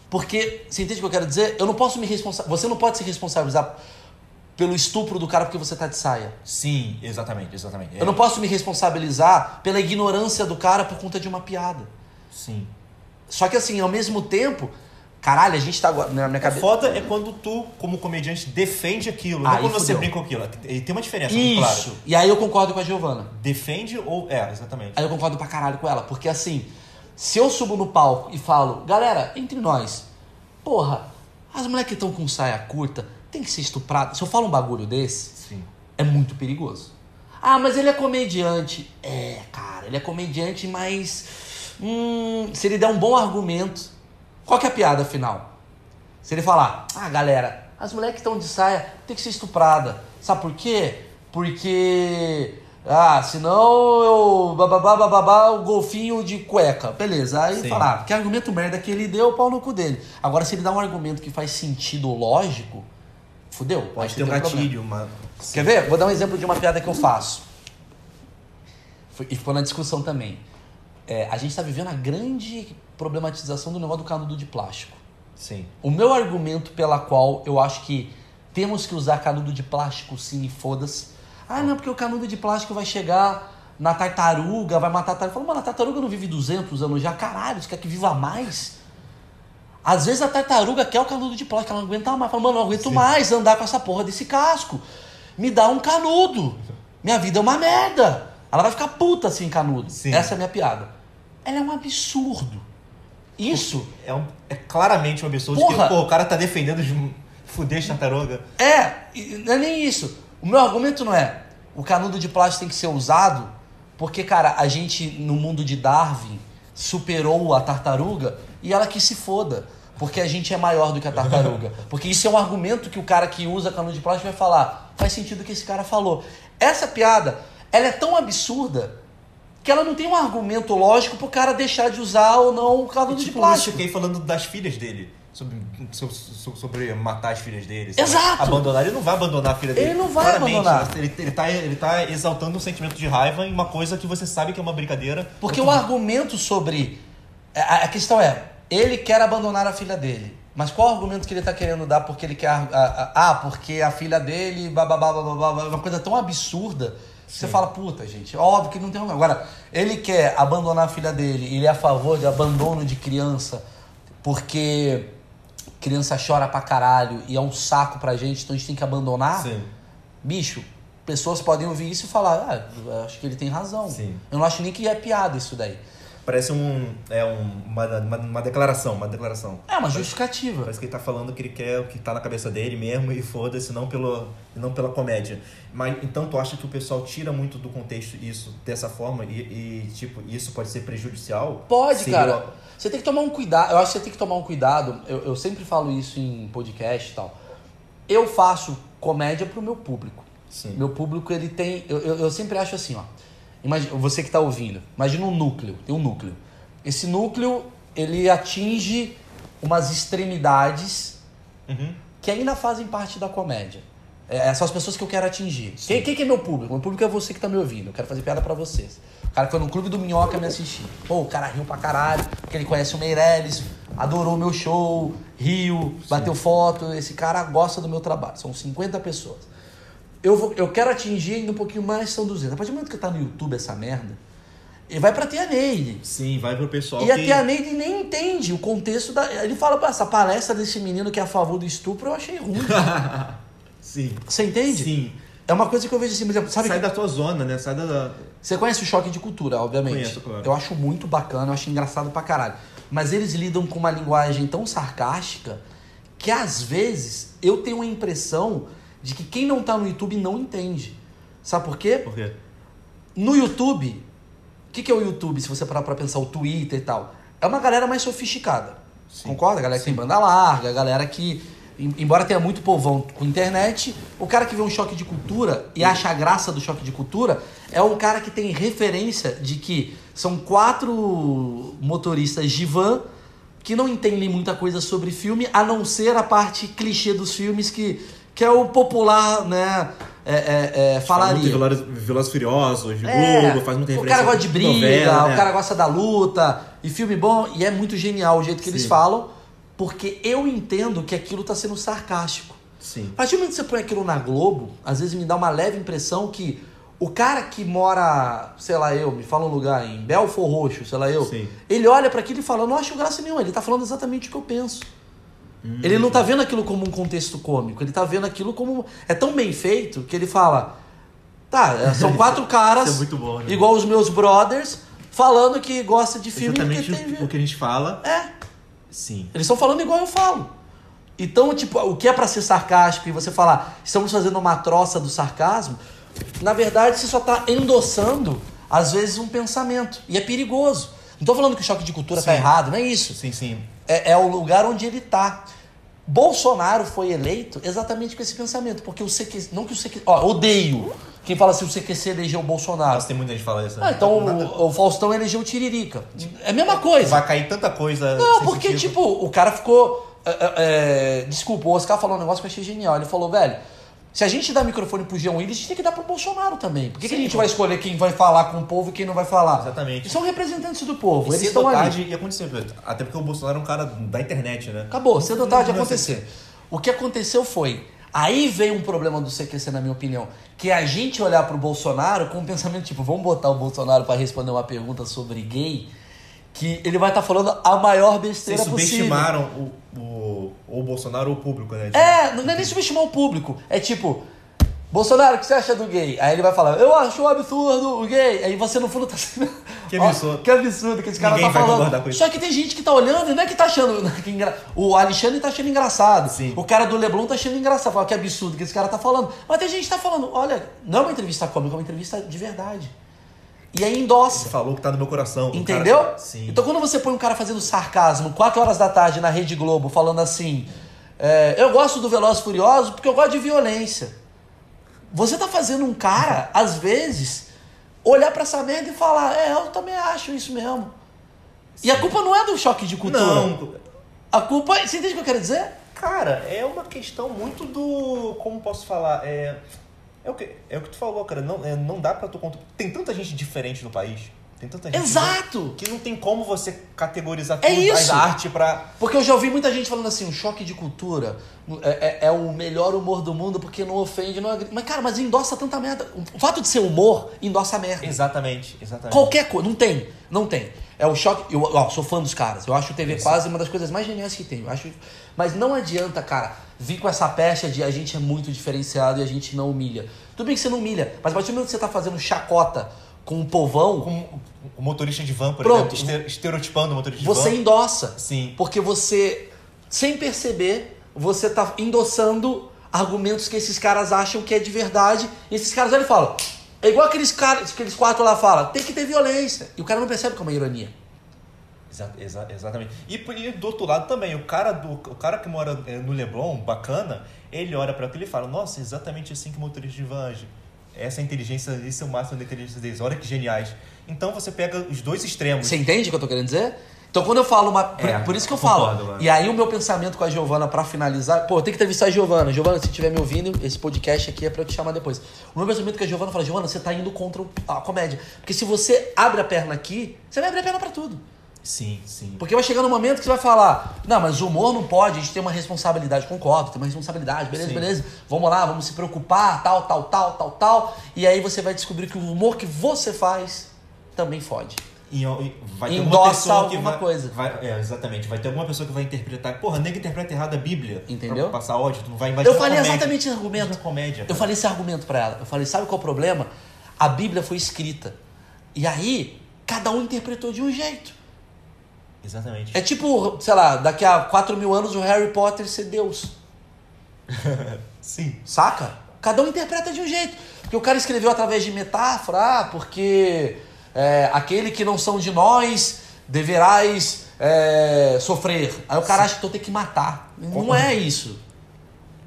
Porque, você entende o que eu quero dizer? Eu não posso me responsabilizar. Você não pode se responsabilizar pelo estupro do cara porque você tá de saia. Sim, exatamente, exatamente. É, Eu não posso me responsabilizar pela ignorância do cara por conta de uma piada. Sim. Só que assim, ao mesmo tempo, caralho, a gente tá agora. Na minha O cabeça. foda é quando tu, como comediante, defende aquilo. Não Aí quando você brinca com aquilo. E Tem uma diferença. Isso! E aí eu concordo com a Giovana. Defende ou. É, exatamente. Aí eu concordo pra caralho com ela, porque assim, se eu subo no palco e falo, galera, entre nós, porra, as mulheres que estão com saia curta tem que ser estupradas. Se eu falo um bagulho desse, Sim. é muito perigoso. Ah, mas ele é comediante. É, cara, ele é comediante, mas Hum, se ele der um bom argumento, qual que é a piada final? Se ele falar, ah, galera, as mulheres que estão de saia tem que ser estuprada. Sabe por quê? Porque. Ah, senão eu. Bababá, bababá, o golfinho de cueca. Beleza. Aí Sim. falar, ah, que argumento merda que ele deu, pau no cu dele. Agora, se ele dá um argumento que faz sentido lógico, fudeu. Aí Pode você ter um gatilho, uma. Quer ver? Vou dar um exemplo de uma piada que eu faço. E ficou na discussão também. É, a gente está vivendo a grande problematização do negócio do canudo de plástico. Sim. O meu argumento pela qual eu acho que temos que usar canudo de plástico sim e foda-se. Ah, não, porque o canudo de plástico vai chegar na tartaruga, vai matar a tartaruga. Fala, mano, a tartaruga não vive 200 anos já, caralho, você quer que viva mais? Às vezes a tartaruga quer o canudo de plástico, ela não aguenta mais. Fala, mano, não aguento mais andar com essa porra desse casco. Me dá um canudo. Minha vida é uma merda. Ela vai ficar puta assim, canudo. Sim. Essa é a minha piada. Ela é um absurdo. Isso É, um, é claramente um absurdo Porra! que pô, o cara tá defendendo de fuder as tartaruga. É, não é nem isso. O meu argumento não é o canudo de plástico tem que ser usado porque, cara, a gente no mundo de Darwin superou a tartaruga e ela que se foda. Porque a gente é maior do que a tartaruga. Porque isso é um argumento que o cara que usa canudo de plástico vai falar. Faz sentido o que esse cara falou. Essa piada, ela é tão absurda que ela não tem um argumento lógico pro cara deixar de usar ou não o canudo de Tipo, eu plástico. fiquei falando das filhas dele. Sobre, so- so- sobre matar as filhas dele. sabe? Exato! Abandonar. Ele não vai abandonar a filha dele. Ele não vai Claramente, abandonar. Ele, ele, tá, ele tá exaltando um sentimento de raiva em uma coisa que você sabe que é uma brincadeira. Porque o argumento sobre. A, a questão é, ele quer abandonar a filha dele. Mas qual o argumento que ele está querendo dar porque ele quer. Ah, porque a filha dele. Bababá, bababá, babá, uma coisa tão absurda. que Você fala, puta, gente, óbvio que não tem. Agora, ele quer abandonar a filha dele, ele é a favor de abandono de criança, porque criança chora pra caralho e é um saco pra gente, então a gente tem que abandonar. Sim. Bicho, pessoas podem ouvir isso e falar, ah, acho que ele tem razão. Sim. Eu não acho nem que é piada isso daí. Parece um, é um, uma, uma, uma declaração, uma declaração. É uma justificativa. Parece que ele tá falando que ele quer o que tá na cabeça dele mesmo e foda-se, não, pelo, não pela comédia. Mas então tu acha que o pessoal tira muito do contexto isso dessa forma e, e, tipo, isso pode ser prejudicial? Pode, Seria- cara. Você tem que tomar um cuidado. Eu acho que você tem que tomar um cuidado. Eu, eu sempre falo isso em podcast e tal. Eu faço comédia pro meu público. Sim. Meu público, ele tem. Eu, eu, eu sempre acho assim, ó. Imagina, você que tá ouvindo, imagina um núcleo. Tem um núcleo. Esse núcleo, ele atinge umas extremidades Uhum. que ainda fazem parte da comédia. É, são as pessoas que eu quero atingir. Quem, quem que é meu público? Meu público é você que tá me ouvindo. Eu quero fazer piada pra vocês. O cara que foi no Clube do Minhoca me assistir. Pô, o cara riu pra caralho, porque ele conhece o Meirelles, adorou o meu show, riu, bateu foto. Esse cara gosta do meu trabalho. São 50 pessoas. Eu, vou, eu quero atingir ainda um pouquinho mais, são 200. A partir do momento que tá no YouTube essa merda, ele vai pra Tia Neide. Sim, vai pro pessoal E a que... Tia Neide nem entende o contexto da. Ele fala, "Pô, essa palestra desse menino que é a favor do estupro, eu achei ruim. Sim. Você entende? Sim. É uma coisa que eu vejo assim, por exemplo, sabe? Sai que- da tua zona, né? Sai da... Você conhece o choque de cultura, obviamente. Conheço, claro. Eu acho muito bacana, eu acho engraçado pra caralho. Mas eles lidam com uma linguagem tão sarcástica que às vezes eu tenho a impressão de que quem não tá no YouTube não entende. Sabe por quê? Por quê? No YouTube, o que, que é o YouTube, se você parar pra pensar, o Twitter e tal? É uma galera mais sofisticada. Sim. Concorda? A galera que tem banda larga, a galera que, em- embora tenha muito povão com internet, o cara que vê um choque de cultura e acha a graça do choque de cultura é um cara que tem referência de que são quatro motoristas de van que não entendem muita coisa sobre filme, a não ser a parte clichê dos filmes que, que é o popular, né? É, é, é, falaria. Muito Velozes, Velozes e Furiosos, de É, Globo, faz muita O referência. cara gosta de briga, novela, o né? cara gosta da luta, e filme bom, e é muito genial o jeito que eles Sim. falam, porque eu entendo que aquilo tá sendo sarcástico. Sim. A partir do momento que você põe aquilo na Globo, às vezes me dá uma leve impressão que o cara que mora, sei lá eu, me fala um lugar em Belfor Roxo, sei lá eu, Sim. ele olha para aquilo e fala, eu não acho graça nenhuma, ele tá falando exatamente o que eu penso. Hum. Ele não tá vendo aquilo como um contexto cômico, ele tá vendo aquilo como. É tão bem feito que ele fala. Tá, é, são quatro caras, é muito bom, né? igual os meus brothers, falando que gosta de filme Exatamente que tem. o que a gente fala. É, Sim. eles estão falando igual eu falo. Então, tipo, o que é pra ser sarcástico e você falar, estamos fazendo uma troça do sarcasmo, na verdade você só tá endossando, às vezes, um pensamento. E é perigoso. Não tô falando que o choque de cultura tá Sim. errado, não é isso. Sim, sim. É, é o lugar onde ele tá. Bolsonaro foi eleito exatamente com esse pensamento, porque o CQC. Não que o CQC. Ó, odeio quem fala assim, o CQC elegeu o Bolsonaro. Nossa, tem muita gente que fala isso. né? Ah, então o, o Faustão elegeu o Tiririca. É a mesma coisa. Vai cair tanta coisa. Não, porque, sentido. tipo, o cara ficou. é, é, é, desculpa, o Oscar falou um negócio que eu achei genial. Ele falou, velho, se a gente dá microfone pro Jean Willis, a gente tem que dar pro Bolsonaro também. Por que, que a gente vai escolher quem vai falar com o povo e quem não vai falar? Exatamente. Eles são representantes do povo, E eles estão ou ali. tarde ia acontecer. Até porque o Bolsonaro é um cara da internet, né? Acabou, cedo ou tarde ia acontecer. O que aconteceu foi. Aí veio um problema do CQC, na minha opinião, que é a gente olhar pro Bolsonaro com um pensamento tipo, vamos botar o Bolsonaro para responder uma pergunta sobre gay, que ele vai estar falando a maior Vocês besteira possível. subestimaram o, o, ou o Bolsonaro ou o público, né? Tipo, É, não é nem subestimar o público. É tipo, Bolsonaro, o que você acha do gay? Aí ele vai falar, eu acho um absurdo o gay. Aí você no fundo tá sendo. Que Ó, absurdo. que absurdo que esse cara Ninguém tá falando. Só que tem gente que tá olhando e não é que tá achando. que engra- O Alexandre tá achando engraçado. Sim. O cara do Leblon tá achando engraçado. Fala que absurdo que esse cara tá falando. Mas tem gente que tá falando, olha, não é uma entrevista cômica, é uma entrevista de verdade. E aí endossa. Você falou que tá no meu coração. Entendeu? cara- Sim. Então quando você põe um cara fazendo sarcasmo 4 horas da tarde na Rede Globo, falando assim, é, eu gosto do Veloz Furioso porque eu gosto de violência. Você tá fazendo um cara, às vezes, olhar pra essa merda e falar, é, eu também acho isso mesmo. E a culpa não é do choque de cultura. Não, A culpa, você entende o que eu quero dizer? cara, é uma questão muito do. Como posso falar? É, é, o, que, é o que tu falou, cara. Não, é, não dá pra tu contar. Tem tanta gente diferente no país. Tem tanta gente. Exato! Que não tem como você categorizar É tudo isso. arte pra. Porque eu já ouvi muita gente falando assim, o choque de cultura é, é- é o melhor humor do mundo porque não ofende, não. Mas, cara, mas endossa tanta merda. O fato de ser humor, endossa merda. Exatamente, exatamente. Qualquer coisa. Não tem. Não tem. É o choque. Eu ó, sou fã dos caras. Eu acho o TV quase uma das coisas mais geniais que tem. Eu acho... Mas não adianta, cara, vir com essa pecha de a gente é muito diferenciado e a gente não humilha. Tudo bem que você não humilha, mas a partir do momento que você tá fazendo chacota com o povão, Com o motorista de van, por Pronto. exemplo, este- estereotipando o motorista de você van. endossa. Sim. Porque você, sem perceber, você tá endossando argumentos que esses caras acham que é de verdade. E esses caras olham e falam. É igual aqueles caras, aqueles quatro lá falam, tem que ter violência. E o cara não percebe que é uma ironia. Exa- exa- exatamente. E, por- e do outro lado também, o cara, do, o cara que mora é, no Leblon, bacana, ele olha para aquilo e fala, nossa, é exatamente assim que o motorista de van age. Essa inteligência, esse é o máximo da inteligência deles, olha que geniais. Então você pega os dois extremos. Você entende o que eu tô querendo dizer? Então quando eu falo uma. Por, É, por isso que eu falo. concordo. E aí o meu pensamento com a Giovana pra finalizar. Pô, tenho que entrevistar a Giovana. Giovana, se estiver me ouvindo, esse podcast aqui é pra eu te chamar depois. O meu pensamento com a Giovana fala, Giovana, você tá indo contra a comédia. Porque se você abre a perna aqui, você vai abrir a perna pra tudo. Sim, sim. Porque vai chegar no momento que você vai falar, não, mas o humor não pode, a gente tem uma responsabilidade, concordo, tem uma responsabilidade, beleza, Sim. beleza, vamos lá, vamos se preocupar, tal, tal, tal, tal, tal. E aí você vai descobrir que o humor que você faz também fode. E, e vai ter Endossa uma pessoa que alguma vai, coisa. vai- é, exatamente. Vai ter alguma pessoa que vai interpretar. Porra, nego interpreta errado a Bíblia. Entendeu? Pra passar ódio, tu não vai imaginar. Eu falei comédia. exatamente esse argumento. Comédia. Eu cara. falei esse argumento pra ela. Eu falei, sabe qual é o problema? A Bíblia foi escrita. E aí, cada um interpretou de um jeito. Exatamente. É tipo, sei lá, daqui a 4 mil anos o Harry Potter ser Deus. Sim. Saca? Cada um interpreta de um jeito. Porque o cara escreveu através de metáfora, ah, porque é, aquele que não são de nós deverás é, sofrer. Aí o cara acha que eu tenho que matar. Não é isso.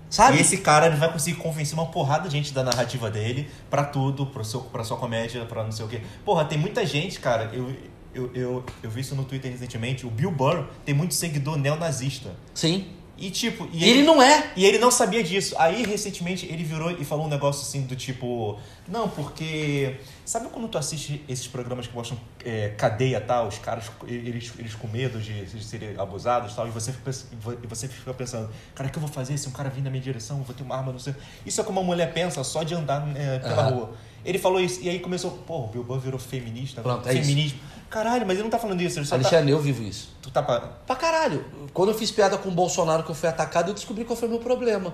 Sabe? E esse cara ele vai conseguir convencer uma porrada de gente da narrativa dele pra tudo, pro seu, pra sua comédia, pra não sei o quê. Porra, tem muita gente, cara. Eu, eu, eu, eu vi isso no Twitter recentemente. O Bill Burr tem muito seguidor neonazista. Sim. E tipo. E E ele não é. E ele não sabia disso. Aí, recentemente, ele virou e falou um negócio assim do tipo... Não, porque... Sabe quando tu assiste esses programas que mostram é, cadeia tal? Os caras, eles, eles com medo de, de serem abusados tal. E você, fica, e você fica pensando... Cara, o que eu vou fazer se um cara vir na minha direção? Eu vou ter uma arma, não sei... Isso é como uma mulher pensa só de andar é, pela Aham. rua. Ele falou isso. E aí começou... Pô, o Bill Burr virou feminista. Pronto, é Feminismo. Caralho, mas ele não tá falando isso. Ele só tá... Alexandre, eu vivo isso. Tu tá pra... Pra caralho. Quando eu fiz piada com o Bolsonaro que eu fui atacado, eu descobri qual foi o meu problema.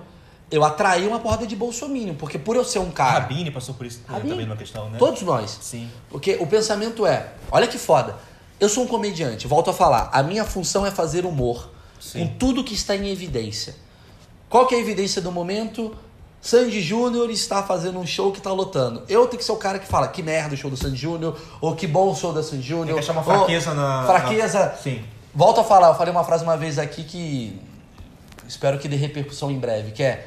Eu atraí uma porrada de bolsominion, porque por eu ser um A cara... Rabine passou por isso Rabine. também numa questão, né? Todos nós. Sim. Porque o pensamento é, olha que foda. Eu sou um comediante, volto a falar. A minha função é fazer humor Sim. com tudo que está em evidência. Qual que é a evidência do momento? Sandy Júnior está fazendo um show que tá lotando. Eu tenho que ser o cara que fala que merda o show do Sandy Júnior, ou que bom o show da Sandy Júnior. Tem que achar uma ou- fraqueza na- Fraqueza. na- Sim. Volto a falar, eu falei uma frase uma vez aqui que espero que dê repercussão em breve, que é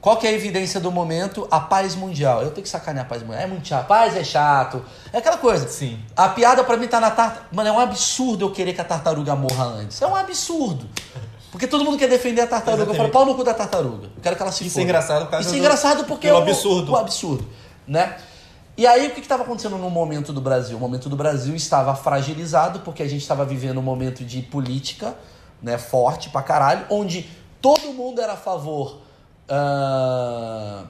qual que é a evidência do momento? A paz mundial. Eu tenho que sacanear a paz mundial. É muito chato. Paz é chato. É aquela coisa. Sim. A piada pra mim tá na tartaruga. Mano, é um absurdo eu querer que a tartaruga morra antes. É um absurdo. Porque todo mundo quer defender a tartaruga. Eu falo, Exatamente. pau no cu da tartaruga. Eu quero que ela se Isso foda. é engraçado por causa Isso é do- engraçado porque é o absurdo. O absurdo, né? E aí, o que estava acontecendo no momento do Brasil? O momento do Brasil estava fragilizado porque a gente estava vivendo um momento de política né, forte pra caralho, onde todo mundo era a favor ah,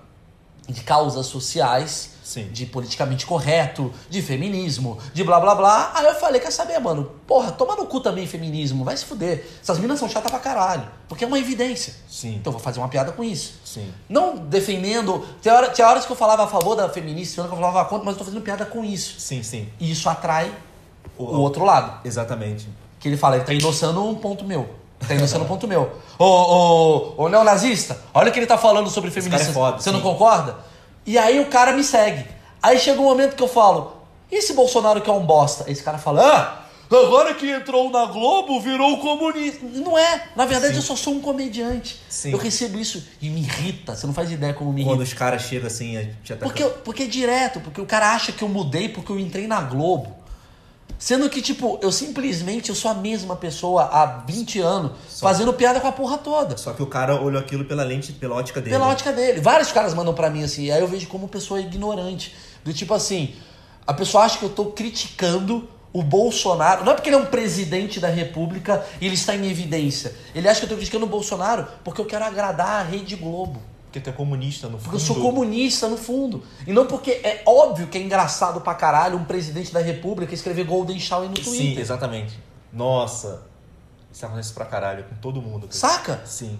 de causas sociais, Sim. de politicamente correto, de feminismo, de blá blá blá. Aí eu falei, quer saber, mano? Porra, toma no cu também feminismo, vai se fuder. Essas minas são chatas pra caralho, porque é uma evidência. Sim. Então eu vou fazer uma piada com isso. Sim. Não defendendo. Tinha, hora, tinha horas que eu falava a favor da feminista, tinha horas que eu falava contra, mas eu tô fazendo piada com isso. Sim, sim. E isso atrai o, O- outro lado. Exatamente. Que ele fala, ele tá endossando um ponto meu. Tá endossando um ponto meu. Ô, ô, ô, neonazista, olha o que ele tá falando sobre cara feminismo. é foda, Você sim. não concorda? E aí o cara me segue. Aí chega um momento que eu falo, e esse Bolsonaro que é um bosta? Esse cara fala, ah, agora que entrou na Globo, virou comunista. Não é. Na verdade, Sim. eu só sou um comediante. Sim. Eu recebo isso e me irrita. Você não faz ideia como me Quando irrita. os caras chegam assim, a gente atacando. Porque, porque é direto, porque o cara acha que eu mudei porque eu entrei na Globo. Sendo que, tipo, eu simplesmente eu sou a mesma pessoa há 20 anos, Só- fazendo piada com a porra toda. Só que o cara olhou aquilo pela lente, pela ótica dele. Pela ótica dele. Vários caras mandam pra mim assim, aí eu vejo como pessoa ignorante. Do tipo assim, a pessoa acha que eu tô criticando o Bolsonaro. Não é porque ele é um presidente da república e ele está em evidência. Ele acha que eu tô criticando o Bolsonaro porque eu quero agradar a Rede Globo. Porque tu é comunista no fundo. Porque eu sou comunista no fundo. E não porque é óbvio que é engraçado pra caralho um presidente da república escrever Golden Shower no Sim, Twitter. exatamente. Nossa. Isso acontece pra caralho com todo mundo. cara. Saca? Sim.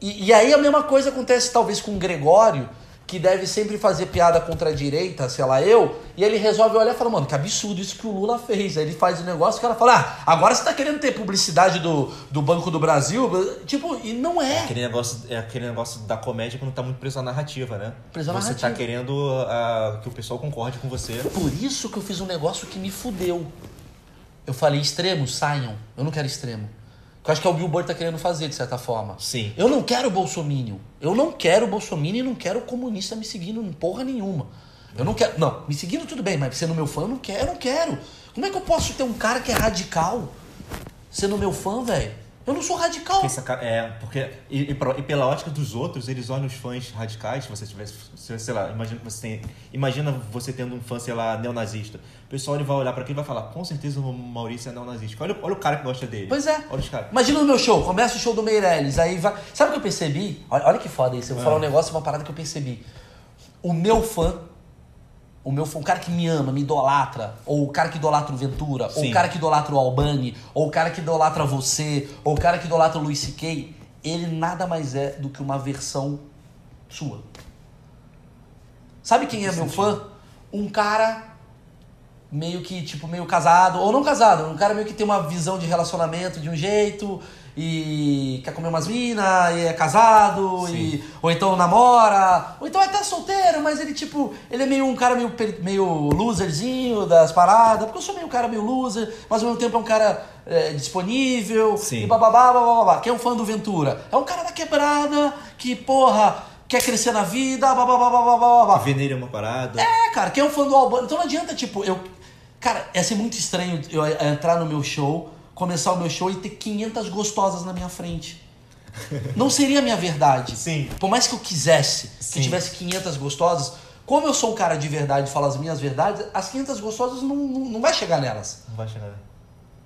E, e aí a mesma coisa acontece talvez com o Gregório, que deve sempre fazer piada contra a direita, sei lá, eu, e ele resolve olhar e fala, mano, que absurdo isso que o Lula fez. Aí ele faz o negócio e o cara fala, ah, agora você tá querendo ter publicidade do, do Banco do Brasil? Tipo, e não é. Aquele negócio, é aquele negócio da comédia quando tá muito preso à narrativa, né? Preso à você narrativa. tá querendo ah, que o pessoal concorde com você. Por isso que eu fiz um negócio que me fudeu. Eu falei, extremos, saiam. Eu não quero extremo. Que eu acho que é o Billboard tá querendo fazer, de certa forma. Sim. Eu não quero Bolsominion. Eu não quero Bolsominion e não quero comunista me seguindo em porra nenhuma. Eu não quero. Não, me seguindo tudo bem, mas sendo meu fã, eu não quero, eu não quero. Como é que eu posso ter um cara que é radical sendo meu fã, velho? Eu não sou radical. Porque essa é, porque. E, e e pela ótica dos outros, eles olham os fãs radicais. Se você tivesse. se- Sei lá, imagina que você tem. Imagina você tendo um fã, sei lá, neonazista. O pessoal ele vai olhar pra aquilo e vai falar: com certeza o Maurício é neonazista. Olha, olha o cara que gosta dele. Pois é. Olha os caras. Imagina no meu show, começa o show do Meirelles, aí vai. Sabe o que eu percebi? Olha, olha que foda isso. Eu vou Ah. falar um negócio, uma parada que eu percebi. O meu fã, o meu fã, o cara que me ama, me idolatra, ou o cara que idolatra o Ventura, ou Sim. o cara que idolatra o Albani, ou o cara que idolatra você, ou o cara que idolatra o Luis C.K., ele nada mais é do que uma versão sua. Sabe quem é meu fã? Um cara meio que, tipo, meio casado, ou não casado, um cara meio que tem uma visão de relacionamento de um jeito e quer comer umas minas, e é casado, Sim. e, ou então namora, ou então é até solteiro, mas ele, tipo, ele é meio um cara meio, meio loserzinho das paradas, porque eu sou meio um cara meio loser, mas ao mesmo tempo é um cara é, disponível, Sim. e bababá, bababá. Quem é um fã do Ventura? É um cara da quebrada, que, porra, quer crescer na vida, bababá. Ver nele é uma parada. É, cara, quem é um fã do Albano? Então não adianta, tipo, eu. Cara, ia ser muito estranho eu entrar no meu show, começar o meu show e ter 500 gostosas na minha frente. Não seria a minha verdade. Sim. Por mais que eu quisesse que Sim. tivesse 500 gostosas, como eu sou um cara de verdade e falo as minhas verdades, as 500 gostosas não, não, não vai chegar nelas. Não vai chegar.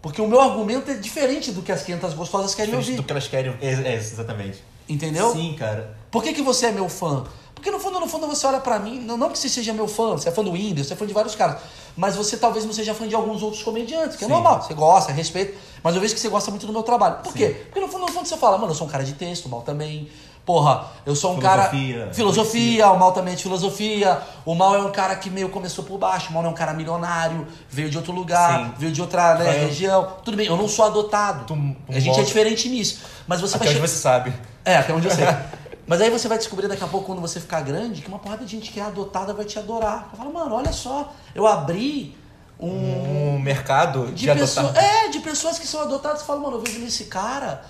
Porque o meu argumento é diferente do que as 500 gostosas querem Diferente ouvir. do que elas querem. É, é, exatamente. Entendeu? Sim, cara. Por que, que você é meu fã? Porque no fundo, no fundo, você olha pra mim, não, não que você seja meu fã, você é fã do Whindersson, você é fã de vários caras, mas você talvez não seja fã de alguns outros comediantes, que é Sim. normal, você gosta, respeita, mas eu vejo que você gosta muito do meu trabalho. Por Sim. quê? Porque no fundo, no fundo você fala, mano, eu sou um cara de texto, o mal também. Porra, eu sou um Filosofia, cara. Filosofia, o mal também é de filosofia. O mal é um cara que meio começou por baixo, o mal é um cara milionário, veio de outro lugar, Sim. veio de outra né, região. Tudo bem, eu não sou adotado. Tu- tu a gente é mostra- diferente nisso. Mas você Até vai onde che- você sabe. é, até onde eu sei. Mas aí você vai descobrir daqui a pouco, quando você ficar grande, que uma porrada de gente que é adotada vai te adorar. Eu falo, mano, olha só, eu abri um. Um mercado de, de pessoa, é, de pessoas que são adotadas. Fala, mano, eu vejo nesse cara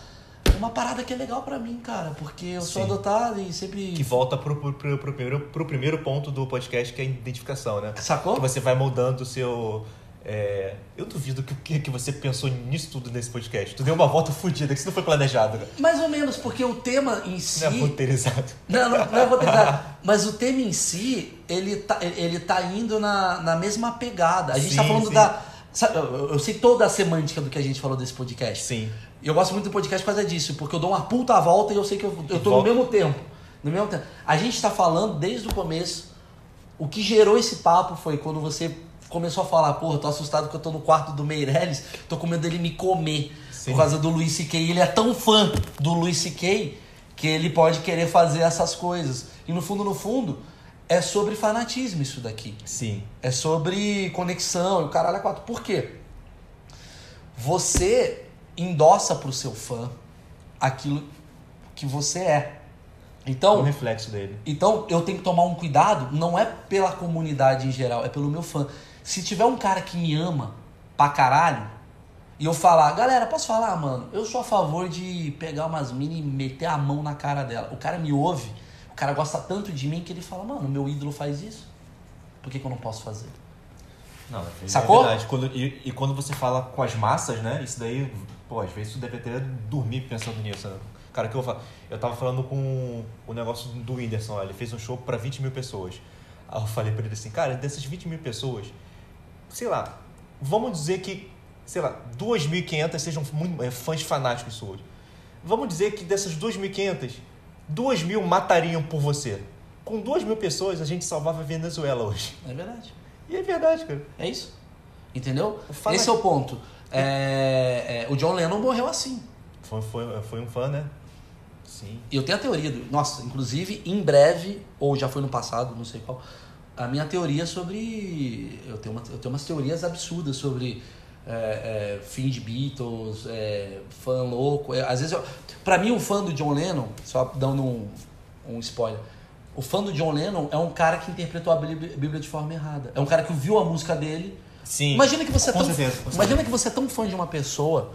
uma parada que é legal pra mim, cara. Porque eu sou Sim. adotado e sempre. Que volta pro, pro, pro, pro primeiro, pro primeiro ponto do podcast, que é a identificação, né? Sacou? Que você vai moldando o seu. É, Eu duvido que, que, que você pensou nisso tudo nesse podcast. Tu deu uma volta fodida, que isso não foi planejado, cara. Mais ou menos, porque o tema em si. Não é roteirizado. Não, não, não é roteirizado. Mas o tema em si, ele tá, ele tá indo na, na mesma pegada. A gente Sim, tá falando sim. da. sabe, eu, eu sei toda a semântica do que a gente falou desse podcast. Sim. E eu gosto muito do podcast por causa disso, porque eu dou uma puta volta e eu sei que eu, eu tô volta. no mesmo tempo. No mesmo tempo. A gente tá falando desde o começo. O que gerou esse papo foi quando você começou a falar, porra, tô assustado que eu tô no quarto do Meirelles, tô com medo dele me comer. Sim. Por causa do Luiz C.K. Ele é tão fã do Luiz C.K. que ele pode querer fazer essas coisas. E no fundo, no fundo, é sobre fanatismo isso daqui. Sim. É sobre conexão e o caralho é quatro. Por quê? Você endossa pro seu fã aquilo que você é. Um Então, reflexo dele. então eu tenho que tomar um cuidado, não é pela comunidade em geral, é pelo meu fã. Se tiver um cara que me ama pra caralho, e eu falar, galera, posso falar, mano? Eu sou a favor de pegar umas minas e meter a mão na cara dela. O cara me ouve, o cara gosta tanto de mim que ele fala, mano, meu ídolo faz isso. Por que, que eu não posso fazer? Não, é Sacou? verdade. Quando, e, e quando você fala com as massas, né? Isso daí, pô, às vezes tu deve até dormir pensando nisso, né? Cara, o que eu falo? Eu tava falando com o negócio do Whindersson, ele fez um show pra 20 mil pessoas. Aí eu falei pra ele assim, cara, dessas 20 mil pessoas, sei lá, vamos dizer que, sei lá, 2.500 sejam muito, é, fãs fanáticos suas. Vamos dizer que dessas 2.500, 2 mil matariam por você. Com 2 mil pessoas, a gente salvava a Venezuela hoje. É verdade. E é verdade, cara. É isso. Entendeu? Fala- Esse é o ponto. É, é, o John Lennon morreu assim. Foi, foi, foi um fã, né? Sim. E eu tenho a teoria do. Nossa, inclusive, em breve, ou já foi no passado, não sei qual. A minha teoria sobre. Eu tenho, uma, eu tenho umas teorias absurdas sobre é, é, fim de Beatles, é, fã louco. É, às vezes, eu, pra mim, o fã do John Lennon, só dando um, um spoiler. O fã do John Lennon é um cara que interpretou a Bíblia de forma errada. É um cara que ouviu a música dele. Sim. Imagina que você é tão, certeza, imagina que você é tão fã de uma pessoa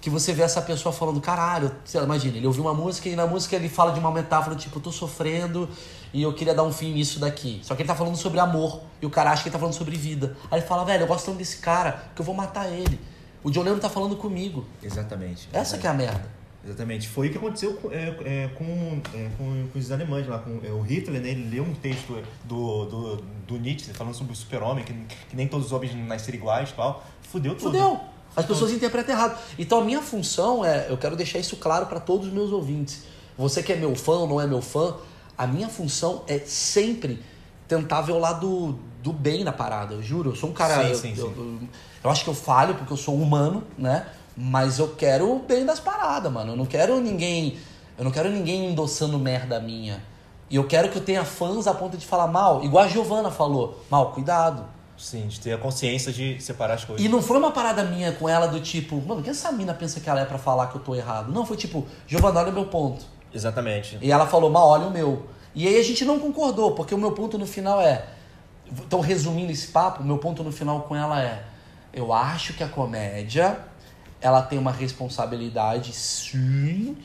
que você vê essa pessoa falando, caralho, sei lá, imagina, ele ouviu uma música e na música ele fala de uma metáfora tipo, eu tô sofrendo e eu queria dar um fim nisso daqui. Só que ele tá falando sobre amor e o cara acha que ele tá falando sobre vida. Aí ele fala, velho, eu gosto tanto desse cara que eu vou matar ele. O John Lennon tá falando comigo. Exatamente. Essa que é a merda. Exatamente. Foi o que aconteceu com, é, é, com, é, com, com os alemães lá. Com, é, o Hitler, né, ele leu um texto do, do, do Nietzsche falando sobre o super-homem, que, que nem todos os homens nasceram iguais e tal. Fudeu tudo. Fudeu. As pessoas interpretam errado. Então a minha função é, eu quero deixar isso claro para todos os meus ouvintes. Você que é meu fã ou não é meu fã, a minha função é sempre tentar ver o lado do bem na parada. Eu juro, eu sou um cara. Sim, eu, sim, eu- sim. eu- eu acho que eu falho porque eu sou humano, né? Mas eu quero o bem das paradas, mano. Eu não quero ninguém. Eu não quero ninguém endossando merda minha. E eu quero que eu tenha fãs a ponto de falar mal. Igual a Giovana falou. Mal, cuidado. Sim, de ter a consciência de separar as coisas. E não foi uma parada minha com ela do tipo, mano, que essa mina pensa que ela é pra falar que eu tô errado? Não, foi tipo, Giovanna, olha o meu ponto. Exatamente. E ela falou, mas olha o meu. E aí a gente não concordou, porque o meu ponto no final é. Então, resumindo esse papo, o meu ponto no final com ela é: eu acho que a comédia ela tem uma responsabilidade, sim,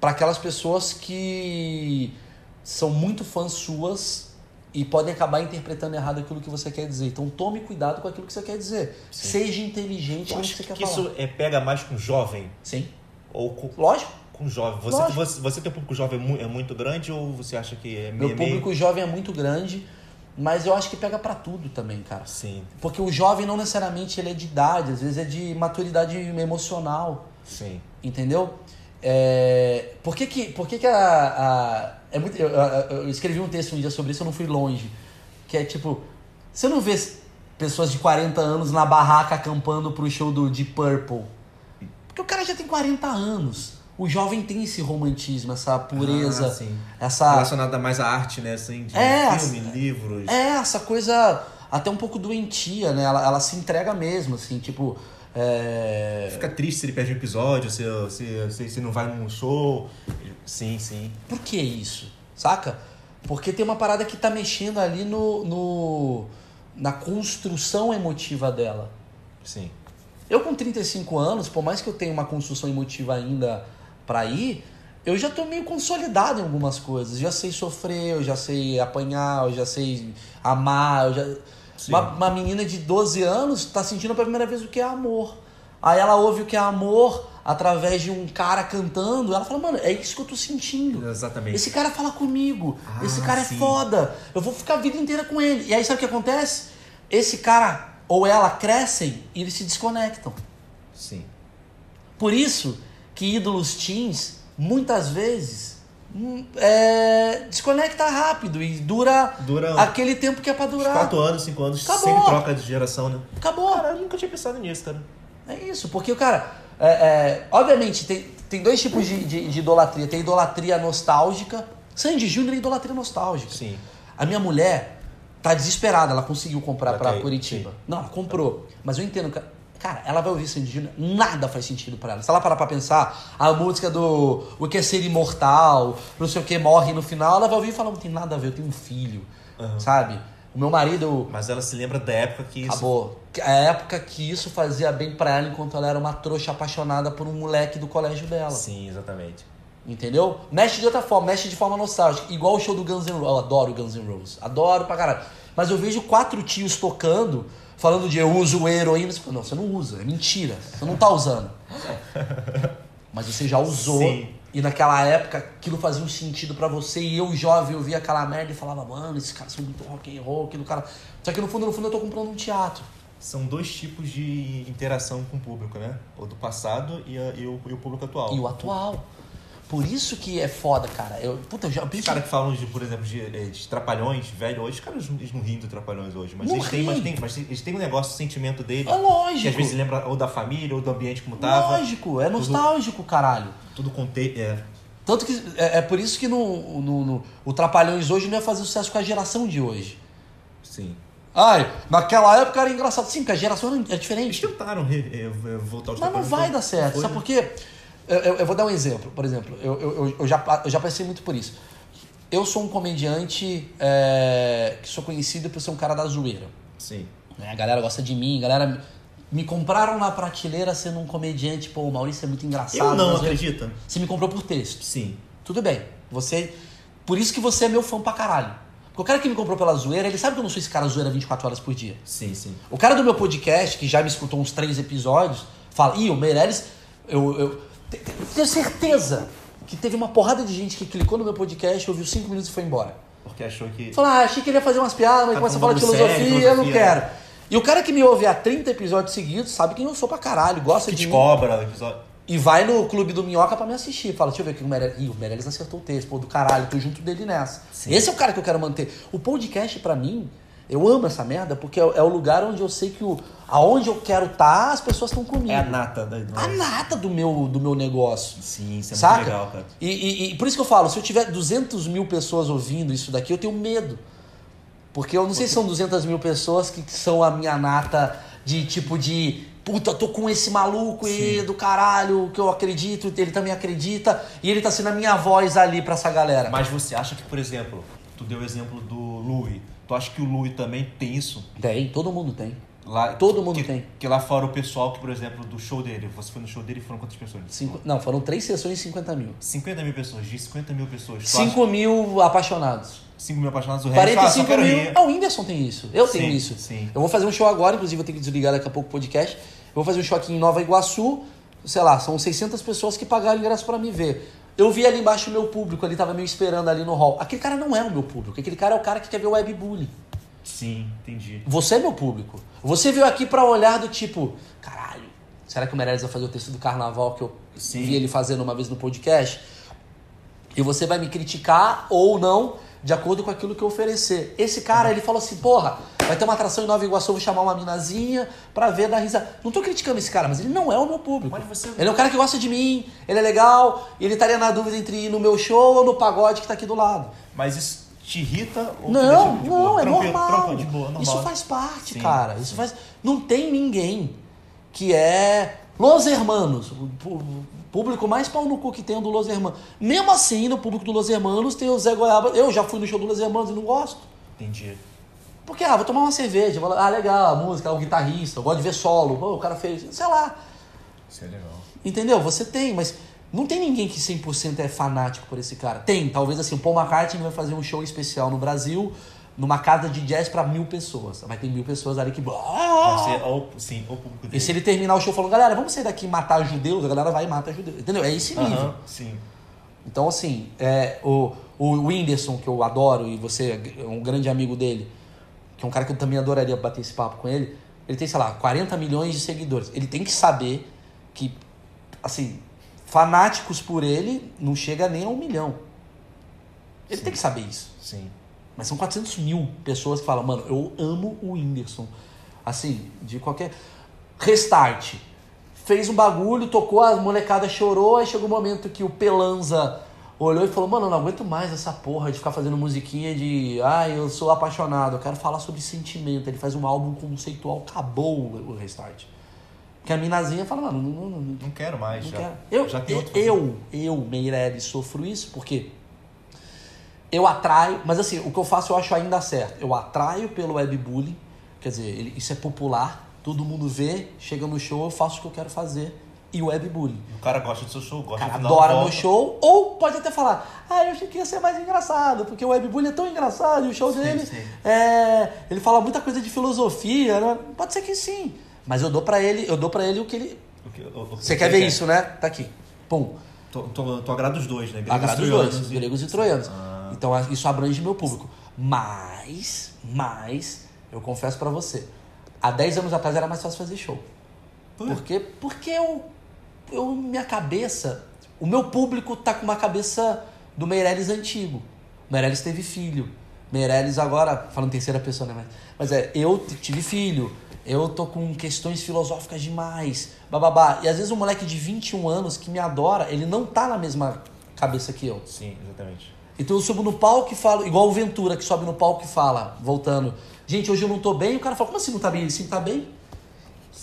para aquelas pessoas que são muito fãs suas e podem acabar interpretando errado aquilo que você quer dizer. Então, tome cuidado com aquilo que você quer dizer. Sim. Seja inteligente Eu acho que que, falar. isso é, pega mais com jovem Sim, ou com, lógico. com jovem. Você, Lógico. você, você tem um público jovem mu- é muito grande ou você acha que é Meu meio, público jovem é muito grande, mas eu acho que pega pra tudo também, cara. meio... Sim, Porque o jovem não necessariamente ele é de idade, às vezes é de maturidade emocional, sim. entendeu? É, por que que, por que, que a, a- é muito, eu, eu- escrevi um texto um dia sobre isso, eu não fui longe, que é tipo, você não vê pessoas de 40 anos na barraca acampando pro show do Deep Purple, porque o cara já tem 40 anos. O jovem tem esse romantismo, essa pureza, Ah, sim. essa Relacionada mais à arte, né? Assim, de É, filme, assim, livros. É, essa coisa até um pouco doentia, né? Ela, ela se entrega mesmo, assim, tipo. É... Fica triste se ele perde um episódio, se, se, se, se não vai num show. Sim, sim. Por que isso? Saca? Porque tem uma parada que tá mexendo ali no, no na construção emotiva dela. Sim. Eu com 35 anos, por mais que eu tenha uma construção emotiva ainda pra ir, eu já tô meio consolidado em algumas coisas. Já sei sofrer, eu já sei apanhar, eu já sei amar, eu já... Uma, uma, menina de 12 anos tá sentindo pela primeira vez o que é amor. Aí ela ouve o que é amor através de um cara cantando. Ela fala, mano, é isso que eu tô sentindo. Exatamente. Esse cara fala comigo. Ah, esse cara sim. é foda. Eu vou ficar a vida inteira com ele. E aí sabe o que acontece? Esse cara ou ela crescem e eles se desconectam. Sim. Por isso que ídolos teens, muitas vezes, é, desconecta rápido e dura, Dura aquele tempo que é pra durar. 4 anos, 5 anos, Acabou. sempre troca de geração, né? Acabou. Cara, eu nunca tinha pensado nisso, cara. É isso, porque o cara. é, é, obviamente, tem, tem dois tipos de, de- de idolatria. Tem idolatria nostálgica. Sandy Júnior é idolatria nostálgica. Sim. A minha mulher tá desesperada, ela conseguiu comprar pra Ok, Curitiba. sim. Não, ela comprou. Mas eu entendo, ca- cara, ela vai ouvir Sandy Júnior, nada faz sentido pra ela. Se ela parar pra pensar, a música do O que é ser imortal, não sei o que, morre no final, ela vai ouvir e falar, não tem nada a ver, eu tenho um filho, Aham. sabe? O meu marido Mas ela se lembra da época que isso. acabou. A época que isso fazia bem pra ela enquanto ela era uma trouxa apaixonada por um moleque do colégio dela. Sim, exatamente. Entendeu? Mexe de outra forma, mexe de forma nostálgica. Igual o show do Guns N' Roses. Eu adoro Guns N' Roses. Adoro pra caralho. Mas eu vejo quatro tios tocando, falando de eu uso heroína. Você fala, Não, você não usa, é mentira. Você não tá usando. Mas você já usou. Sim. E naquela época aquilo fazia um sentido pra você. E eu, jovem, eu via aquela merda e falava, mano, esses caras são muito rock and roll, aquilo cara. Só que no fundo, no fundo, eu tô comprando um teatro. São dois tipos de interação com o público, né? O do passado e, a- e o, e o público atual. E o atual. Por isso que é foda, cara. Eu, puta, eu já Os caras que falam, de, por exemplo, de, eh, de trapalhões, velho, hoje os caras eles não riem do trapalhões hoje, mas Não eles têm, mas tem, mas eles têm um negócio, um sentimento dele. É lógico. Que às vezes lembra ou da família ou do ambiente como tava. Lógico, é nostálgico, caralho. Tudo conte é. Tanto que é, é por isso que no, no, no- o Trapalhões hoje não ia fazer sucesso com a geração de hoje. Sim. Ai, naquela época era engraçado. Sim, porque a geração é Eles diferente. tentaram re- eh, eh, voltar aos Mas não vai foi- dar certo. Sabe né? por quê? Eu, eu- eu vou dar um exemplo. Por exemplo, eu, eu, eu- já, eu já passei muito por isso. Eu sou um comediante é, que sou conhecido por ser um cara da zoeira. Sim. né? A galera gosta de mim, a galera me compraram na prateleira sendo um comediante. Pô, o Maurício é muito engraçado. Eu não, acredita? Você me comprou por texto. Sim. Tudo bem. Você. Por isso que você é meu fã pra caralho. Porque o cara que me comprou pela zoeira, ele sabe que eu não sou esse cara zoeira 24 horas por dia. Sim, sim. O cara do meu podcast, que já me escutou uns três episódios, fala: Ih, o Meirelles, eu, eu tenho certeza que teve uma porrada de gente que clicou no meu podcast, ouviu cinco minutos e foi embora. Porque achou que. Falou: Ah, achei que ele ia fazer umas piadas, mas Tá começa a falar de filosofia, sério, eu não filosofia. quero. E o cara que me ouve há 30 episódios seguidos sabe quem eu sou pra caralho, gosta Que de mim. cobra episódio. E vai no Clube do Minhoca pra me assistir. Fala, deixa eu ver aqui o Meirelles. Ih, o Meirelles acertou o texto, pô, do caralho, tô junto dele nessa. Sim. Esse é o cara que eu quero manter. O podcast, pra mim, eu amo essa merda, porque é, é o lugar onde eu sei que o, aonde eu quero estar, as pessoas estão comigo. É a nata da. A nata do meu, do meu negócio. Sim, isso é Saca? muito legal, cara. E, e- e por isso que eu falo, se eu tiver 200 mil pessoas ouvindo isso daqui, eu tenho medo. Porque eu não sei se são 200 mil pessoas que são a minha nata de tipo de. Puta, tô com esse maluco e do caralho, que eu acredito, ele também acredita, e ele tá sendo a minha voz ali pra essa galera. Mas você acha que, por exemplo, tu deu o exemplo do Louis. Tu acha que o Louis também tem isso? Tem, todo mundo tem. Lá, Todo mundo que, tem. Que lá fora o pessoal que, por exemplo, do show dele, você foi no show dele e foram quantas pessoas? Cinco, não, foram três sessões e 50 mil. 50 mil pessoas, de 50 mil pessoas. Tu acha- 5 mil apaixonados. 5 mil apaixonados, o resto ah, só 45 quero mil. Ah, o Whindersson tem isso. Eu tenho Sim, isso. sim. Eu vou fazer um show agora, inclusive vou ter que desligar daqui a pouco o podcast. Eu vou fazer um show aqui em Nova Iguaçu. Sei lá, são 600 pessoas que pagaram ingresso pra me ver. Eu vi ali embaixo o meu público, ali tava me esperando ali no hall. Aquele cara não é o meu público. Aquele cara é o cara que quer ver o webbullying. Sim, entendi. Você é meu público. Você veio aqui pra olhar do tipo, caralho, será que o Meirelles vai fazer o texto do carnaval que eu Sim. vi ele fazendo uma vez no podcast? E você vai me criticar ou não, de acordo com aquilo que eu oferecer. Esse cara, ele falou assim, porra, vai ter uma atração em Nova Iguaçu, vou chamar uma minazinha pra ver dar risada. Não tô criticando esse cara, mas ele não é o meu público. Você- Ele é um cara que gosta de mim, ele é legal, ele estaria na dúvida entre ir no meu show ou no pagode que tá aqui do lado. Mas isso te irrita ou te Não, de não, boa? é normal. boa, normal. Isso faz parte, Sim, cara. Isso faz. Não tem ninguém que é Los Hermanos. O público mais pau no cu que tem é o do Los Hermanos. Mesmo assim, no público do Los Hermanos tem o Zé Goiaba. Eu já fui no show do Los Hermanos e não gosto. Entendi. Porque, ah, vou tomar uma cerveja, vou ah, legal, a música, o guitarrista, eu gosto de ver solo, pô, o cara fez, sei lá. Isso é legal. Entendeu? Você tem, mas não tem ninguém que 100% é fanático por esse cara. Tem, talvez assim, o Paul McCartney vai fazer um show especial no Brasil, numa casa de jazz pra mil pessoas. Vai ter mil pessoas ali que. Ser o, sim, o público dele. E se ele terminar o show falando, galera, vamos sair daqui e matar judeus, a galera vai e mata judeus. Entendeu? É esse nível. Sim. Então, assim, é, o, o Whindersson, que eu adoro, e você é um grande amigo dele, que é um cara que eu também adoraria bater esse papo com ele, ele tem, sei lá, 40 milhões de seguidores. Ele tem que saber que, assim, fanáticos por ele não chega nem a um milhão. Ele Sim. tem que saber isso. Sim. Mas são 400 mil pessoas que falam, mano, eu amo o Whindersson. Assim, de qualquer. Restart. Fez um bagulho, tocou, a molecada chorou, aí chegou o momento que o Pelanza olhou e falou, mano, eu não aguento mais essa porra de ficar fazendo musiquinha de. Ai, eu sou apaixonado, eu quero falar sobre sentimento. Ele faz um álbum conceitual, acabou o Restart. Que a minazinha fala, mano, não, não, não, Não quero mais. não já, quero. Eu, já tem eu, outro eu, eu, Meirelles, sofro isso porque eu atraio, mas assim, o que eu faço eu acho ainda certo. Eu atraio pelo webbullying, quer dizer, ele- isso é popular, todo mundo vê, chega no show, eu faço o que eu quero fazer e o webbullying. O cara gosta do seu show, O gosta cara de adora meu show, ou pode até falar, ah, eu achei que ia ser mais engraçado, porque o webbullying é tão engraçado e o show Sim, dele, sim. é, ele fala muita coisa de filosofia, né? pode ser que sim, mas eu dou pra ele, eu dou para ele o que ele... O que- o- o que Você quer ver isso, né? Tá aqui. Pum. Tu, tu, tu agrada os dois, né? Gregos Agrada os dois, e- gregos e troianos. Ah. Então isso abrange meu público. Mas, mas, eu confesso pra você, há 10 anos atrás era mais fácil fazer show. Por quê? Porque eu, eu, minha cabeça, o meu público tá com uma cabeça do Meirelles antigo. Meirelles teve filho. Meirelles agora, falando em terceira pessoa, né? Mas, mas é, eu tive filho. Eu tô com questões filosóficas demais. Bababá. E às vezes um moleque de 21 anos que me adora, ele não tá na mesma cabeça que eu. Sim, exatamente. Então eu subo no palco e falo, igual o Ventura que sobe no palco e fala, voltando, gente, hoje eu não tô bem, e o cara fala, como assim não tá bem? Ele sim tá bem.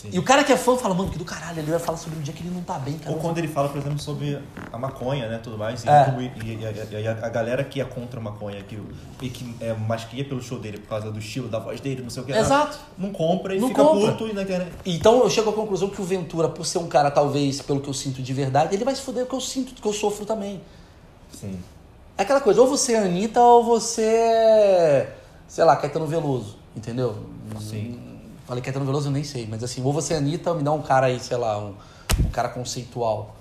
Sim. E o cara que é fã fala, mano, que do caralho, ele vai falar sobre um dia que ele não tá bem, cara. Ou quando ele fala, por exemplo, sobre a maconha, né, tudo mais, e, É. como- e- e- e a, a galera que é contra a maconha, que, e que é mais que ia pelo show dele por causa do estilo, da voz dele, não sei o que. Exato. Não compra e Não fica compra. puto e na internet. Então eu chego à conclusão que o Ventura, por ser um cara, talvez, pelo que eu sinto de verdade, ele vai se fuder porque eu sinto, que eu sofro também. Sim. É aquela coisa, ou você é Anitta ou você é, sei lá, Caetano Veloso, entendeu? Sim. Falei Caetano Veloso, eu nem sei, mas assim, ou você é Anitta ou me dá um cara aí, sei lá, um, um cara conceitual.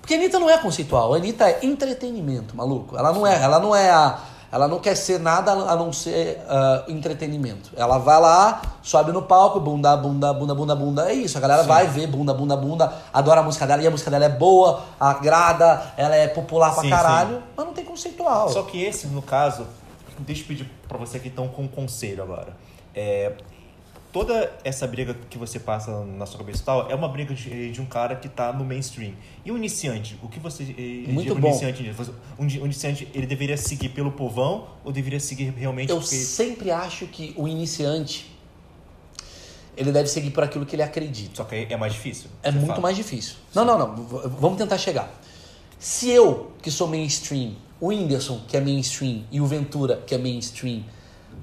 Porque a Anitta não é conceitual, a Anitta é entretenimento, maluco. Ela não é, ela não é a. Ela não quer ser nada a não ser ah, entretenimento. Ela vai lá, sobe no palco, bunda, bunda, bunda, bunda, bunda. É isso. A galera vai ver bunda, bunda, bunda, adora a música dela, e a música dela é boa, agrada, ela é popular pra Sim, caralho, mas não tem conceitual. Só que esse, no caso, deixa eu pedir pra você que estão com um conselho agora. É, toda essa briga que você passa na sua cabeça e tal é uma briga de, de um cara que tá no mainstream. E o iniciante, o que você eh, Muito diz pro bom. iniciante? Um um iniciante, ele deveria seguir pelo povão ou deveria seguir realmente Eu porque... sempre acho que o iniciante ele deve seguir por aquilo que ele acredita. Só que é mais difícil. É muito fala. mais difícil. Não, não, não. Vamos tentar chegar. Se eu, que sou mainstream, o Whindersson, que é mainstream, e o Ventura, que é mainstream,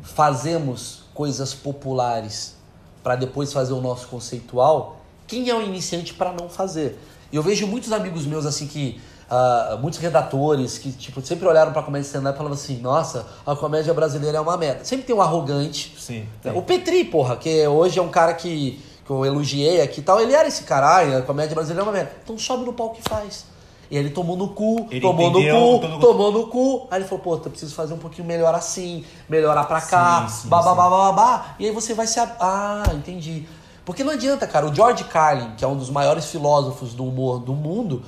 fazemos coisas populares para depois fazer o nosso conceitual, quem é o iniciante para não fazer? E eu vejo muitos amigos meus assim que. ah, muitos redatores que tipo, sempre olharam pra comédia stand-up e falavam assim: nossa, a comédia brasileira é uma merda. Sempre tem um arrogante Sim. é, tem. O Petri, porra, que hoje é um cara que, que eu elogiei aqui e tal, ele era esse caralho, a comédia brasileira é uma merda. Então sobe no palco e faz. E ele tomou no cu, Ele tomou entendeu no cu, todo- tomou no cu. Aí ele falou, pô, eu preciso fazer um pouquinho melhor assim, melhorar pra cá, Sim, sim, babá, sim. babá, babá. E aí você vai se... Ah, entendi. Porque não adianta, cara. O George Carlin, que é um dos maiores filósofos do humor do mundo,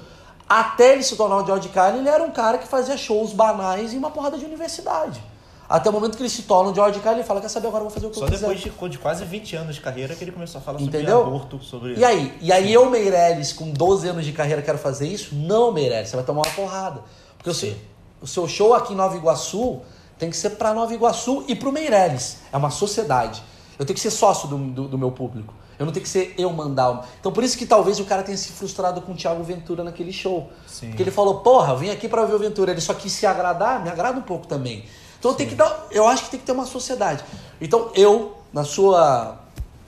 até ele se tornar o George Carlin, ele era um cara que fazia shows banais em uma porrada de universidade. Até o momento que ele se torna o George Carlin, ele fala, quer saber, agora eu vou fazer o que Só eu quiser. depois de, de quase 20 anos de carreira que ele começou a falar Entendeu? sobre aborto, sobre... E aí? E aí eu, Meirelles, com 12 anos de carreira, quero fazer isso? Não, Meirelles, você vai tomar uma porrada. Porque o seu, o seu show aqui em Nova Iguaçu tem que ser pra Nova Iguaçu e pro Meirelles. É uma sociedade. Eu tenho que ser sócio do, do, do meu público. Eu não tenho que ser eu mandar. Então por isso que talvez o cara tenha se frustrado com o Thiago Ventura naquele show. Sim. Porque ele falou, porra, vim aqui pra ver o Ventura. Ele só quis se agradar, me agrada um pouco também. Então tem que dar. Eu acho que tem que ter uma sociedade. Então eu, na sua.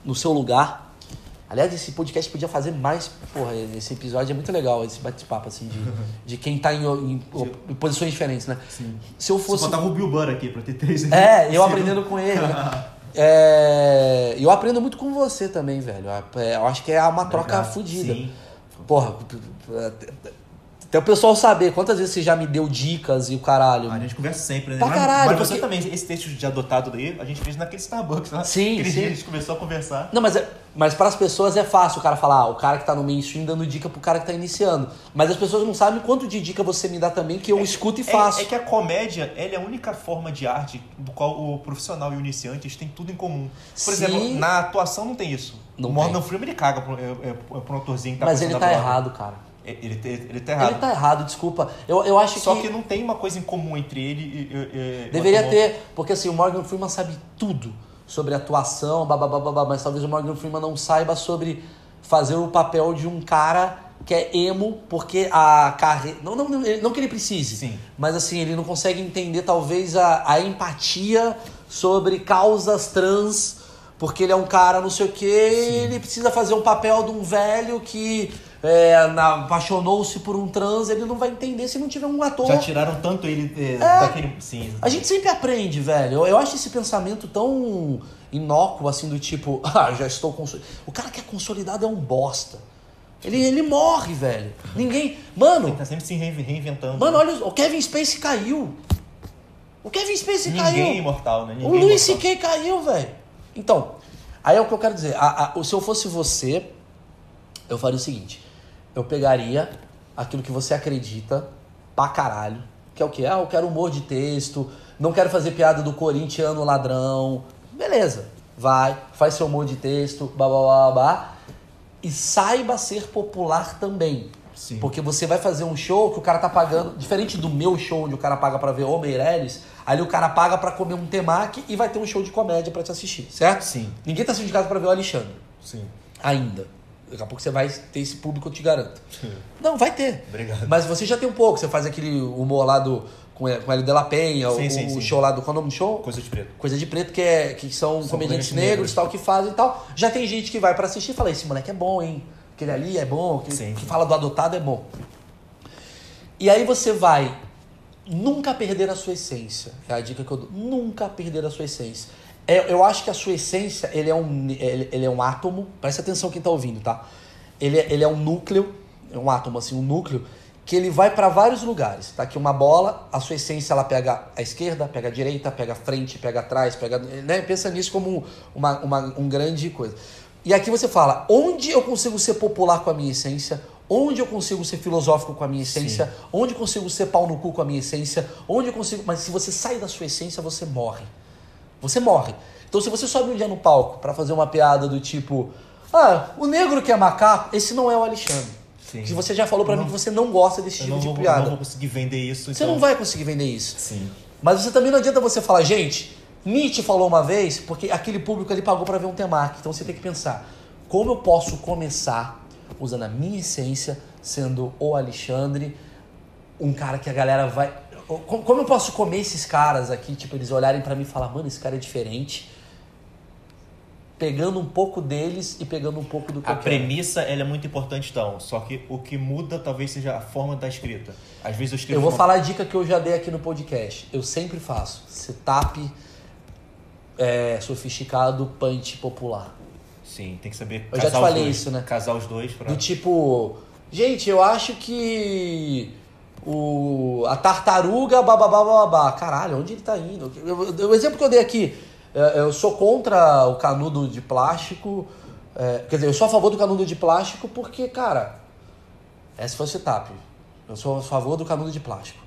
no seu lugar. Aliás, esse podcast podia fazer mais. Porra, esse episódio é muito legal, esse bate-papo, assim, de, de quem tá em, em- em posições diferentes, né? Sim. Se eu Você fosse. botava o Bill Burr aqui pra ter três É, eu Sim. aprendendo com ele. né? É, eu aprendo muito com você também, velho. É, Eu acho que é uma troca Obrigado. fodida. Sim. Porra, até o pessoal saber quantas vezes você já me deu dicas e o caralho. A gente conversa sempre, né? Pra mas, caralho, mas você porque- também, esse texto de adotado daí, a gente fez naquele Starbucks, né? Sim, Aquele sim. dia a gente começou a conversar. Não, mas, é, mas para as pessoas é fácil o cara falar, ah, o cara que tá no mainstream dando dica pro cara que tá iniciando. Mas as pessoas não sabem quanto de dica você me dá também que eu escuto e faço. É, é que a comédia, ela é a única forma de arte do qual o profissional e o iniciante têm tudo em comum. Por Sim. exemplo, na atuação não tem isso. Não o Morgan. Freeman ele caga pro, é, é, pro um atorzinho que tá mas ele tá errado, cara. Ele, te- ele tá errado. Ele tá errado, desculpa. Eu, eu acho Só que, que não tem uma coisa em comum entre ele e. e- deveria ter, porque assim, o Morgan Freeman sabe tudo sobre atuação, babá, mas talvez o Morgan Freeman não saiba sobre fazer o papel de um cara que é emo, porque a carreira. Não, não, não, não que ele precise, Sim. mas assim, ele não consegue entender talvez a, a empatia sobre causas trans, porque ele é um cara não sei o que, ele precisa fazer um papel de um velho que é, apaixonou-se por um trans, ele não vai entender se não tiver um ator. Já tiraram tanto ele é, daquele. Sim. A gente sempre aprende, velho. Eu, eu acho esse pensamento tão inócuo, assim, do tipo, ah, já estou consolidado. O cara que é consolidado é um bosta. Ele, ele morre, velho. Ninguém. Mano, Ele tá sempre se reinve- reinventando. mano, olha, o Kevin Spacey caiu. O Kevin Spacey Ninguém é caiu. imortal, né? O Ninguém é Luiz imortal. C.K. caiu, velho. Então, aí é o que eu quero dizer. A- a- se eu fosse você, eu faria o seguinte. Eu pegaria aquilo que você acredita pra caralho. Que é o quê? Ah, eu quero humor de texto. Não quero fazer piada do corintiano ladrão. Beleza. Vai, faz seu humor de texto, blá blá blá blá. E saiba ser popular também. Sim. Porque você vai fazer um show que o cara tá pagando, diferente do meu show onde o cara paga pra ver o Meirelles, ali o cara paga pra comer um temaki e vai ter um show de comédia pra te assistir, certo? Sim. Ninguém tá saindo de casa pra ver o Alexandre, Sim. ainda. Daqui a pouco você vai ter esse público, eu te garanto. Não, vai ter. Obrigado. Mas você já tem um pouco, você faz aquele humor lá do, com ele- Hélio de la Penha, Sim, o, sim, o sim. show lá do, qual é o nome do show? Coisa de preto. Coisa de preto, que, é, que são, São comediantes negros, negros. tal, que fazem e tal. Já tem gente que vai pra assistir e fala, esse moleque é bom, hein? Aquele ali é bom, que, que fala do adotado é bom. E aí você vai nunca perder a sua essência. É a dica que eu dou. Nunca perder a sua essência. É, eu acho que a sua essência, ele é um, ele, ele é um átomo. Presta atenção quem tá ouvindo, tá? Ele, é- ele é um núcleo, é um átomo assim, um núcleo, que ele vai para vários lugares. Tá aqui uma bola, a sua essência ela pega a esquerda, pega a direita, pega a frente, pega atrás, pega. Né? Pensa nisso como uma, uma um grande coisa. E aqui você fala, onde eu consigo ser popular com a minha essência? Onde eu consigo ser filosófico com a minha essência? Onde eu consigo ser pau no cu com a minha essência? Onde eu consigo. Mas se você sai da sua essência, você morre. Você morre. Então, se você sobe um dia no palco pra fazer uma piada do tipo, ah, o negro que é macaco, esse não é o Alexandre. Sim. Que você já falou pra Eu mim que você não gosta desse Eu tipo de vou, piada. não vou conseguir vender isso. Você então- não vai conseguir vender isso. Sim. Mas você também não adianta você falar, gente, Nietzsche falou uma vez, porque aquele público ali pagou pra ver um temaki. Então você tem que pensar, como eu posso começar usando a minha essência, sendo o Alexandre, um cara que a galera vai. Como eu posso comer esses caras aqui, tipo, eles olharem pra mim e falar, mano, esse cara é diferente. Pegando um pouco deles e pegando um pouco do que A premissa ela é muito importante, então. Só que o que muda talvez seja a forma da escrita. Às vezes eu escrevo. Eu vou uma- falar a dica que eu já dei aqui no podcast. Eu sempre faço. Setup é, sofisticado, punch popular. Sim, tem que saber. Eu já te falei dois. isso, né? Casar os dois pra. Do tipo, gente, eu acho que o, a tartaruga bababá babá. Caralho, onde ele tá indo? O exemplo que eu dei aqui, é, eu sou contra o canudo de plástico. é, quer dizer, eu sou a favor do canudo de plástico porque, cara, essa foi o setup. Eu sou a favor do canudo de plástico.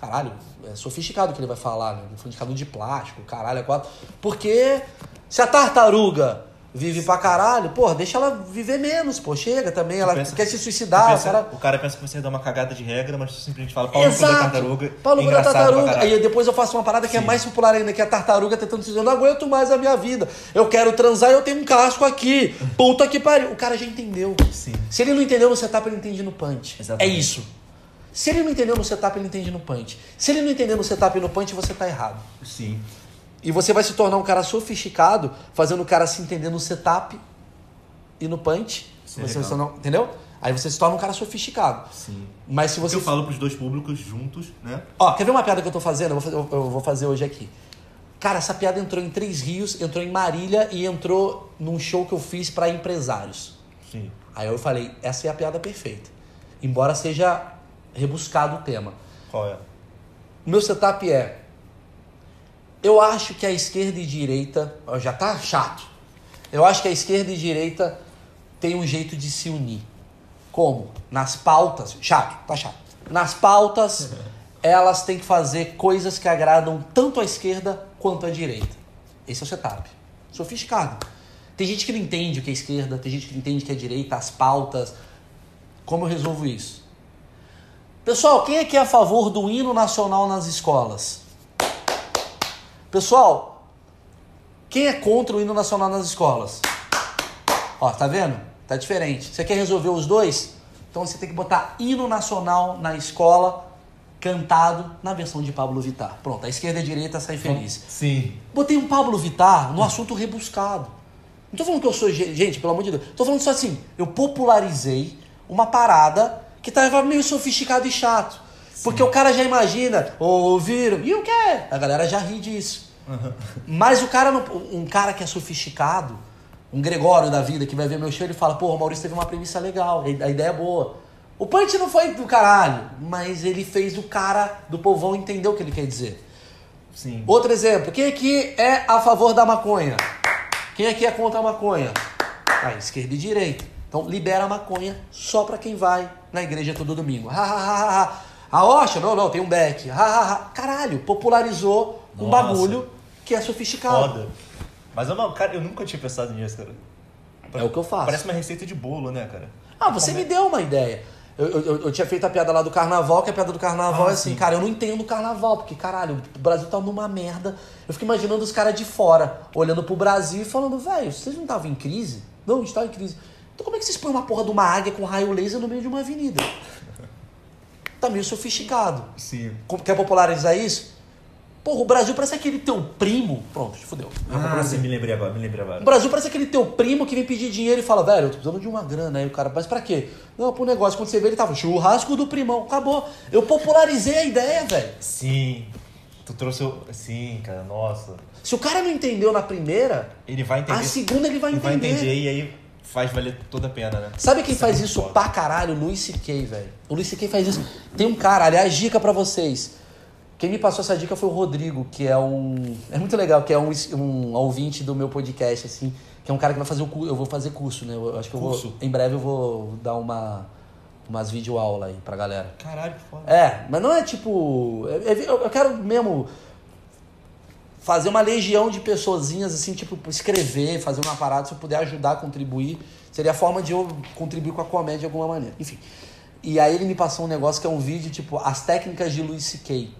Caralho, é sofisticado que ele vai falar, né? Ele falou de canudo de plástico, caralho, é quatro. Porque se a tartaruga vive pra caralho, porra, deixa ela viver menos, pô, chega também, ela pensa- quer se suicidar, pensa- o cara... o cara pensa que você dá uma cagada de regra, mas tu simplesmente fala Paulo cu da Exato. tartaruga. Paulo da tartaruga. Aí depois eu faço uma parada que é Sim. mais popular ainda, que é a tartaruga tentando dizer, eu não aguento mais a minha vida. Eu quero transar e eu tenho um casco aqui. Puta que pariu. O cara já entendeu. Sim. Se ele não entendeu no setup, ele entende no punch. Exatamente. É isso. Se ele não entendeu no setup, ele entende no punch. Se ele não entendeu no setup e no punch, você tá errado. Sim. E você vai se tornar um cara sofisticado, fazendo o cara se entender no setup e no punch. Sim, você, legal. você não, entendeu? Aí você se torna um cara sofisticado. Sim. Mas se Você... Eu falo pros dois públicos juntos, né? Ó, quer ver uma piada que eu tô fazendo? Eu vou fazer, eu- eu vou fazer hoje aqui. Cara, essa piada entrou em Três Rios, entrou em Marília e entrou num show que eu fiz pra empresários. Sim. Aí eu falei, essa é a piada perfeita. Embora seja rebuscado o tema. Qual é? O meu setup é. Eu acho que a esquerda e direita. Já tá chato. Eu acho que a esquerda e direita tem um jeito de se unir. Como? Nas pautas. Chato, tá chato. Nas pautas, elas têm que fazer coisas que agradam tanto a esquerda quanto a direita. Esse é o setup. Sofisticado. Tem gente que não entende o que é esquerda, tem gente que não entende o que é direita, as pautas. Como eu resolvo isso? Pessoal, quem é que é a favor do hino nacional nas escolas? Pessoal, quem é contra o hino nacional nas escolas? Ó, tá vendo? Tá diferente. Você quer resolver os dois? Então você tem que botar hino nacional na escola, cantado na versão de Pablo Vittar. Pronto, a esquerda e a direita saem felizes. Sim. Botei um Pablo Vittar no assunto rebuscado. Não tô falando que eu sou. ge- Gente, pelo amor de Deus. Tô falando só assim. Eu popularizei uma parada que tava meio sofisticado e chato. Porque o cara já imagina, ouviram, e o quê? A galera já ri disso. Mas o cara, não- um cara que é sofisticado, um Gregório da vida que vai ver meu show, ele fala: pô, o Maurício teve uma premissa legal, a ideia é boa. O punch não foi do caralho, mas ele fez o cara do povão entender o que ele quer dizer. Sim. Outro exemplo, quem aqui é a favor da maconha? Quem aqui é contra a maconha? Ah, esquerda e direita. Então libera a maconha só pra quem vai na igreja todo domingo. Ha, ha, ha, ha. A Osha? Não, não, tem um beck. Ha, ha, ha. Caralho, popularizou um Nossa. bagulho que é sofisticado. Foda. Mas uma, cara, eu nunca tinha pensado nisso, cara. É o que eu faço. Parece uma receita de bolo, né, cara? Ah, você me deu uma ideia. Eu, eu, eu- eu tinha feito a piada lá do carnaval, que a piada do carnaval Ah, é assim, sim. cara, eu não entendo o carnaval, porque, caralho, o Brasil tá numa merda. Eu fico imaginando os caras de fora, olhando pro Brasil e falando, velho, vocês não estavam em crise? Não, a gente tava em crise. Então como é que vocês põem uma porra de uma águia com raio laser no meio de uma avenida? Tá meio sofisticado. Sim. Como- Quer popularizar isso? Porra, o Brasil parece aquele teu primo. Pronto, fudeu. Ah, sim, me lembrei agora, me lembrei O agora. Brasil parece aquele teu primo que vem pedir dinheiro e fala, velho, eu tô precisando de uma grana. Aí o cara, mas pra quê? Não, pro negócio. Quando você vê, ele tava churrasco do primão. Acabou. Eu popularizei a ideia, velho. Sim. Tu trouxe o... Sim, cara, nossa. Se o cara não entendeu na primeira, Ele vai entender. a segunda ele vai ele vai entender. entender e aí faz valer toda a pena, né? Sabe quem Isso é faz isso pra caralho? O Luiz C.K., velho. O Luiz C.K. faz isso. Tem um cara, aliás, dica pra vocês. Quem me passou essa dica foi o Rodrigo, que é um. É muito legal, que é um, um ouvinte do meu podcast, assim. Que é um cara que vai fazer o curso. Eu vou fazer curso, né? Eu acho que eu vou. Em breve eu vou dar uma. Umas videoaula aí pra galera. Caralho, que foda. É, mas não é tipo. é- é- Eu eu quero mesmo fazer uma legião de pessoazinhas, assim, tipo, escrever, fazer uma parada, se eu puder ajudar, contribuir. Seria a forma de eu contribuir com a comédia de alguma maneira. Enfim. E aí ele me passou um negócio que é um vídeo, tipo, as técnicas de Louis C.K.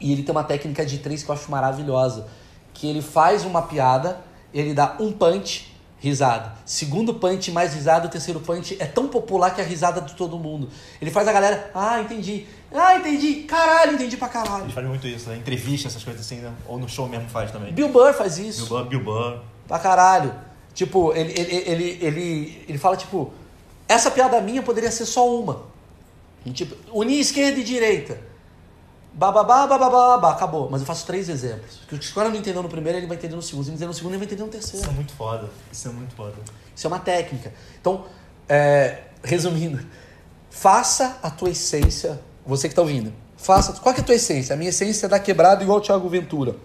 E ele tem uma técnica de três que eu acho maravilhosa. Que ele faz uma piada, ele dá um punch, risada. Segundo punch, mais risada. O terceiro punch é tão popular que é a risada de todo mundo. Ele faz a galera, ah, entendi. Ah, entendi. Caralho, entendi pra caralho. Eles fazem muito isso, né? Entrevista, essas coisas assim, né? Ou no show mesmo faz também. Bill Burr faz isso. Bill Burr, Bill Burr. Pra caralho. Tipo, ele, ele, ele, ele, ele fala, tipo, essa piada minha poderia ser só uma. Tipo, unir esquerda e direita. Bababá, bababá, babá, acabou. Mas eu faço três exemplos. Porque se o cara não entendeu no primeiro, ele vai entender no segundo. Se ele entender no segundo, ele vai entender no Isso terceiro. é muito foda. Isso é muito foda. Isso é uma técnica. Então, é, resumindo, faça a tua essência, você que está ouvindo, faça. Qual que é a tua essência? A minha essência é da quebrada igual o Thiago Ventura.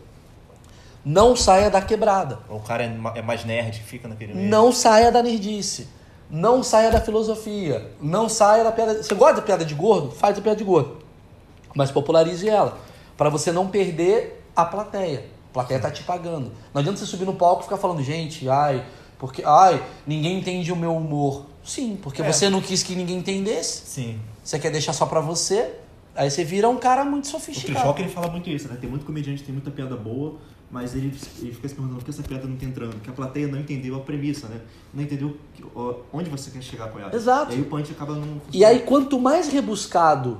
Não saia da quebrada. O cara é é mais nerd, fica naquele meio. Não saia da nerdice. Não saia da filosofia. Não saia da piada. Você gosta da piada de gordo? Faz a piada de gordo. Mas popularize ela. Para você não perder a plateia. plateia tá te pagando. Não adianta você subir no palco e ficar falando, gente, ai, porque, ai, ninguém entende o meu humor. Sim, porque É. você não quis que ninguém entendesse. Sim. Você quer deixar só pra você. Aí você vira um cara muito O sofisticado. Trichoque ele fala muito isso, né? Tem muito comediante, tem muita piada boa, mas ele, ele fica se perguntando por que essa piada não tá entrando, porque a plateia não entendeu a premissa, né? Não entendeu onde você quer chegar com ela. Exato. E aí o punch acaba não E aí, quanto mais rebuscado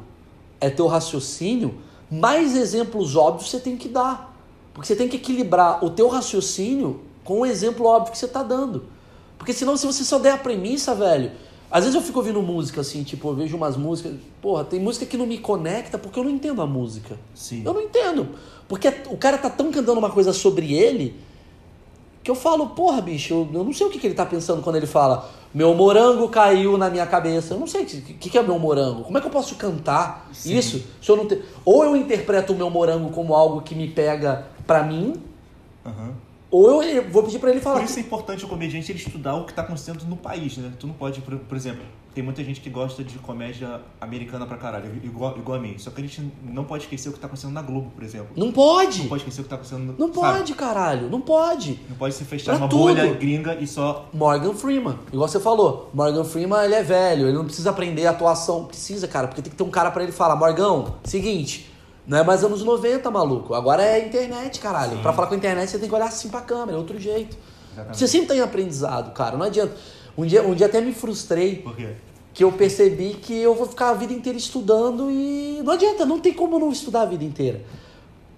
é teu raciocínio, mais exemplos óbvios você tem que dar. Porque você tem que equilibrar o teu raciocínio com o exemplo óbvio que você tá dando. Porque senão, se você só der a premissa, velho. Às vezes eu fico ouvindo música assim, tipo, eu vejo umas músicas. Porra, tem música que não me conecta porque eu não entendo a música. Sim. Eu não entendo. Porque o cara tá tão cantando uma coisa sobre ele que eu falo, porra, bicho, eu, eu não sei o que, que ele tá pensando quando ele fala meu morango caiu na minha cabeça. Eu não sei o que, que, que é meu morango. Como é que eu posso cantar Sim. isso se eu não te... Ou eu interpreto o meu morango como algo que me pega pra mim, Aham. Ou eu vou pedir pra ele falar. Por isso é importante o comediante ele estudar o que está acontecendo no país, né? Tu não pode, por, por exemplo, tem muita gente que gosta de comédia americana pra caralho, igual, igual a mim. Só que a gente não pode esquecer o que tá acontecendo na Globo, por exemplo. Não pode. Não pode esquecer o que tá acontecendo Não sabe? pode, caralho. Não pode. Não pode se fechar Pra numa tudo. bolha gringa e só. Morgan Freeman, igual você falou. Morgan Freeman, ele é velho, ele não precisa aprender atuação. Precisa, cara, porque tem que ter um cara pra ele falar: Morgão, seguinte, não é mais anos 90, maluco. Agora é internet, caralho. Sim. Pra falar com a internet, você tem que olhar assim pra câmera, é outro jeito. Exatamente. Você sempre tem aprendizado, cara, não adianta. Um dia, um dia até me frustrei Por quê? que eu percebi que eu vou ficar a vida inteira estudando e não adianta, não tem como não estudar a vida inteira.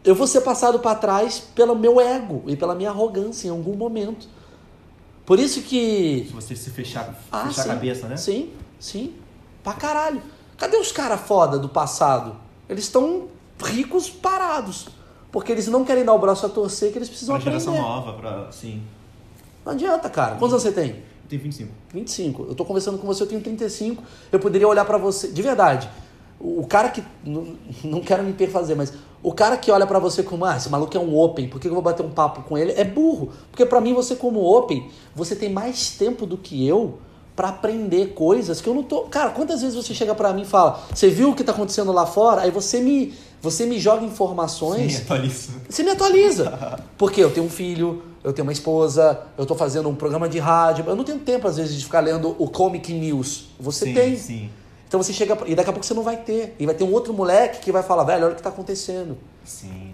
Eu vou ser passado pra trás pelo meu ego e pela minha arrogância em algum momento. Por isso que Se você se fechar, ah, fechar sim. a cabeça, né? Sim, sim. Pra caralho. Cadê os caras foda do passado? Eles estão ricos parados. Porque eles não querem dar o braço a torcer, que eles precisam Pra geração aprender. nova, pra. Sim. Não adianta, cara. Quantos anos você tem? Eu tenho 25. 25. Eu tô conversando com você, eu tenho 35. Eu poderia olhar pra você. De verdade. O cara que. Não, não quero me perfazer, mas. O cara que olha pra você como, ah, esse maluco é um open, por que eu vou bater um papo com ele? É burro. Porque pra mim, você como open, você tem mais tempo do que eu pra aprender coisas que eu não tô. Cara, quantas vezes você chega pra mim e fala, você viu o que tá acontecendo lá fora? Aí você me, você me joga informações. Sim, atualiza. Você me atualiza. Porque eu tenho um filho, eu tenho uma esposa, eu tô fazendo um programa de rádio. Eu não tenho tempo, às vezes, de ficar lendo o Comic News. Você sim, tem. Sim. Então você chega. E daqui a pouco você não vai ter. E vai ter um outro moleque que vai falar, velho, olha o que tá acontecendo. Sim.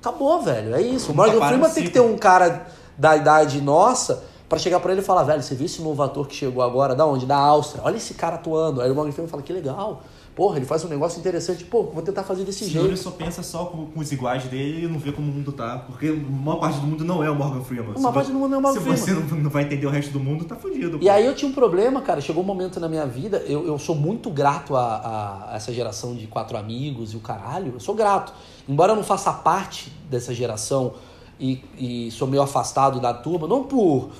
Acabou, velho. É isso. O Morgan para Freeman tem que ter um cara da idade nossa pra chegar pra ele e falar, velho, você viu esse novo ator que chegou agora? Da onde? Da Áustria. Olha esse cara atuando. Aí o Morgan Freeman fala, que legal. Porra, ele faz um negócio interessante. Pô, vou tentar fazer desse ele jeito. só pensa só com, com os iguais dele e não vê como o mundo tá. Porque a maior parte do mundo não é o Morgan Freeman. Uma parte vo- do mundo não é o Morgan Se você não, não vai entender o resto do mundo, tá fudido. E aí eu tinha um problema, cara. Chegou um momento na minha vida, eu, eu sou muito grato a, a- a essa geração de quatro amigos e o caralho. Eu sou grato. Embora eu não faça parte dessa geração e, e sou meio afastado da turma, não por,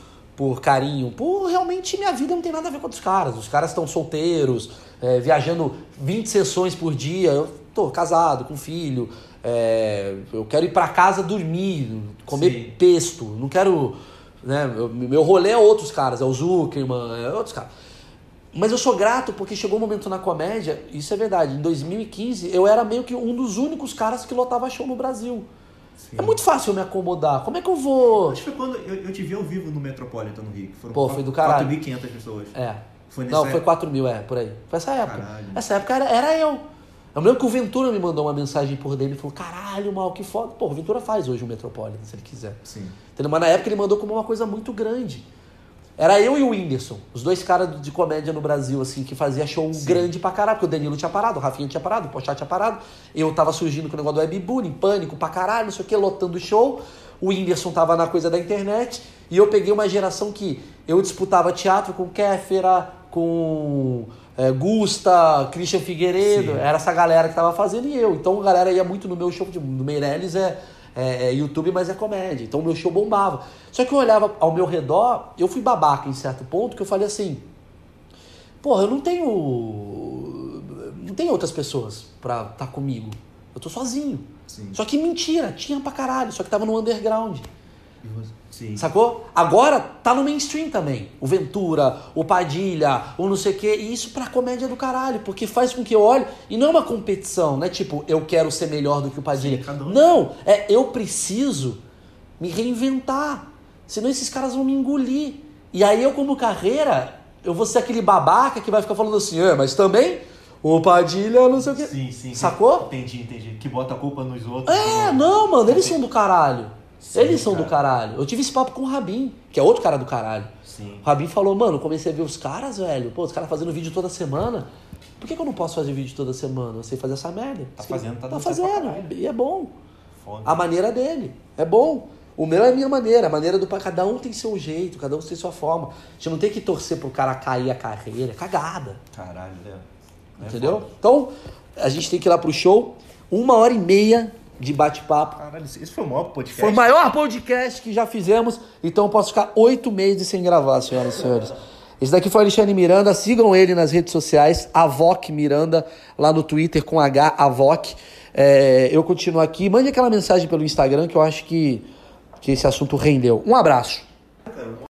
por carinho, por realmente minha vida não tem nada a ver com outros caras. Os caras estão solteiros, é, viajando 20 sessões por dia. Eu tô casado, com filho. é, eu quero ir pra casa dormir, comer Sim. pesto. Não quero. Né, eu- meu rolê é outros caras, é o Zuckerman, é outros caras. Mas eu sou grato porque chegou um momento na comédia, isso é verdade, em 2015 eu era meio que um dos únicos caras que lotava show no Brasil. Sim. É muito fácil eu me acomodar. Como é que eu vou. Acho que foi quando eu, eu te vi ao vivo no Metropolitan no Rio. que Foram Pô, foi do caralho. 4.500 pessoas. É. Foi nessa Não, foi época? 4 mil, é, por aí. Foi essa época. Caralho. Essa época era, era eu. Eu lembro que o Ventura me mandou uma mensagem por dele e falou: caralho, mal, que foda. Pô, o Ventura faz hoje o Metropolitan, se ele quiser. Sim. Entendeu? Mas na época ele mandou como uma coisa muito grande. Era eu e o Whindersson, os dois caras de comédia no Brasil, assim, que fazia show Sim. grande pra caralho, porque o Danilo tinha parado, o Rafinha tinha parado, o Pochá tinha parado, eu tava surgindo com o negócio do webbullying, pânico pra caralho, não sei o que, lotando o show, o Whindersson tava na coisa da internet, e eu peguei uma geração que eu disputava teatro com Kéfera, com é, Gusta, Christian Figueiredo, Sim. era essa galera que tava fazendo e eu. Então a galera ia muito no meu show, tipo, no Meirelles é, é, é YouTube, mas é comédia. Então meu show bombava. Só que eu olhava ao meu redor, eu fui babaca em certo ponto, que eu falei assim, porra, eu não tenho. Não tem outras pessoas pra estar comigo. Eu tô sozinho. Sim. Só que mentira, tinha pra caralho, só que tava no underground. E você? Sim. Sacou? Agora tá no mainstream também. O Ventura, o Padilha, o não sei o quê. E isso pra comédia do caralho, porque faz com que eu olhe. E não é uma competição, né? Tipo, eu quero ser melhor do que o Padilha. Sim, um. Não, é eu preciso me reinventar. Senão esses caras vão me engolir. E aí eu, como carreira, eu vou ser aquele babaca que vai ficar falando assim, é, mas também o Padilha, não sei o quê. Sim, sim. Sacou? Entendi, entendi. Que bota a culpa nos outros. É, que não, mano, eles são do caralho. Sim, eles são do cara. caralho. Eu tive esse papo com o Rabin, que é outro cara do caralho. Sim. O Rabin falou, mano, comecei a ver os caras, velho. Pô, os caras fazendo vídeo toda semana. Por que, que eu não posso fazer vídeo toda semana? Eu sei fazer essa merda. Tá fazendo, tá Tá fazendo. E é bom. Foda. A maneira dele. É bom. O meu é a minha maneira. A maneira do. Cada um tem seu jeito, cada um tem sua forma. A gente não tem que torcer pro cara cair a carreira. É cagada. Caralho, né? É Entendeu? foda. Então, a gente tem que ir lá pro show. Uma hora e meia de bate-papo. Caralho, esse foi o maior podcast. Foi o maior podcast que já fizemos, então eu posso ficar oito meses sem gravar, senhoras e senhores. Esse daqui foi o Alexandre Miranda, sigam ele nas redes sociais, Avoc Miranda, lá no Twitter com H, Avoc. É, eu continuo aqui, mande aquela mensagem pelo Instagram que eu acho que, que esse assunto rendeu. Um abraço.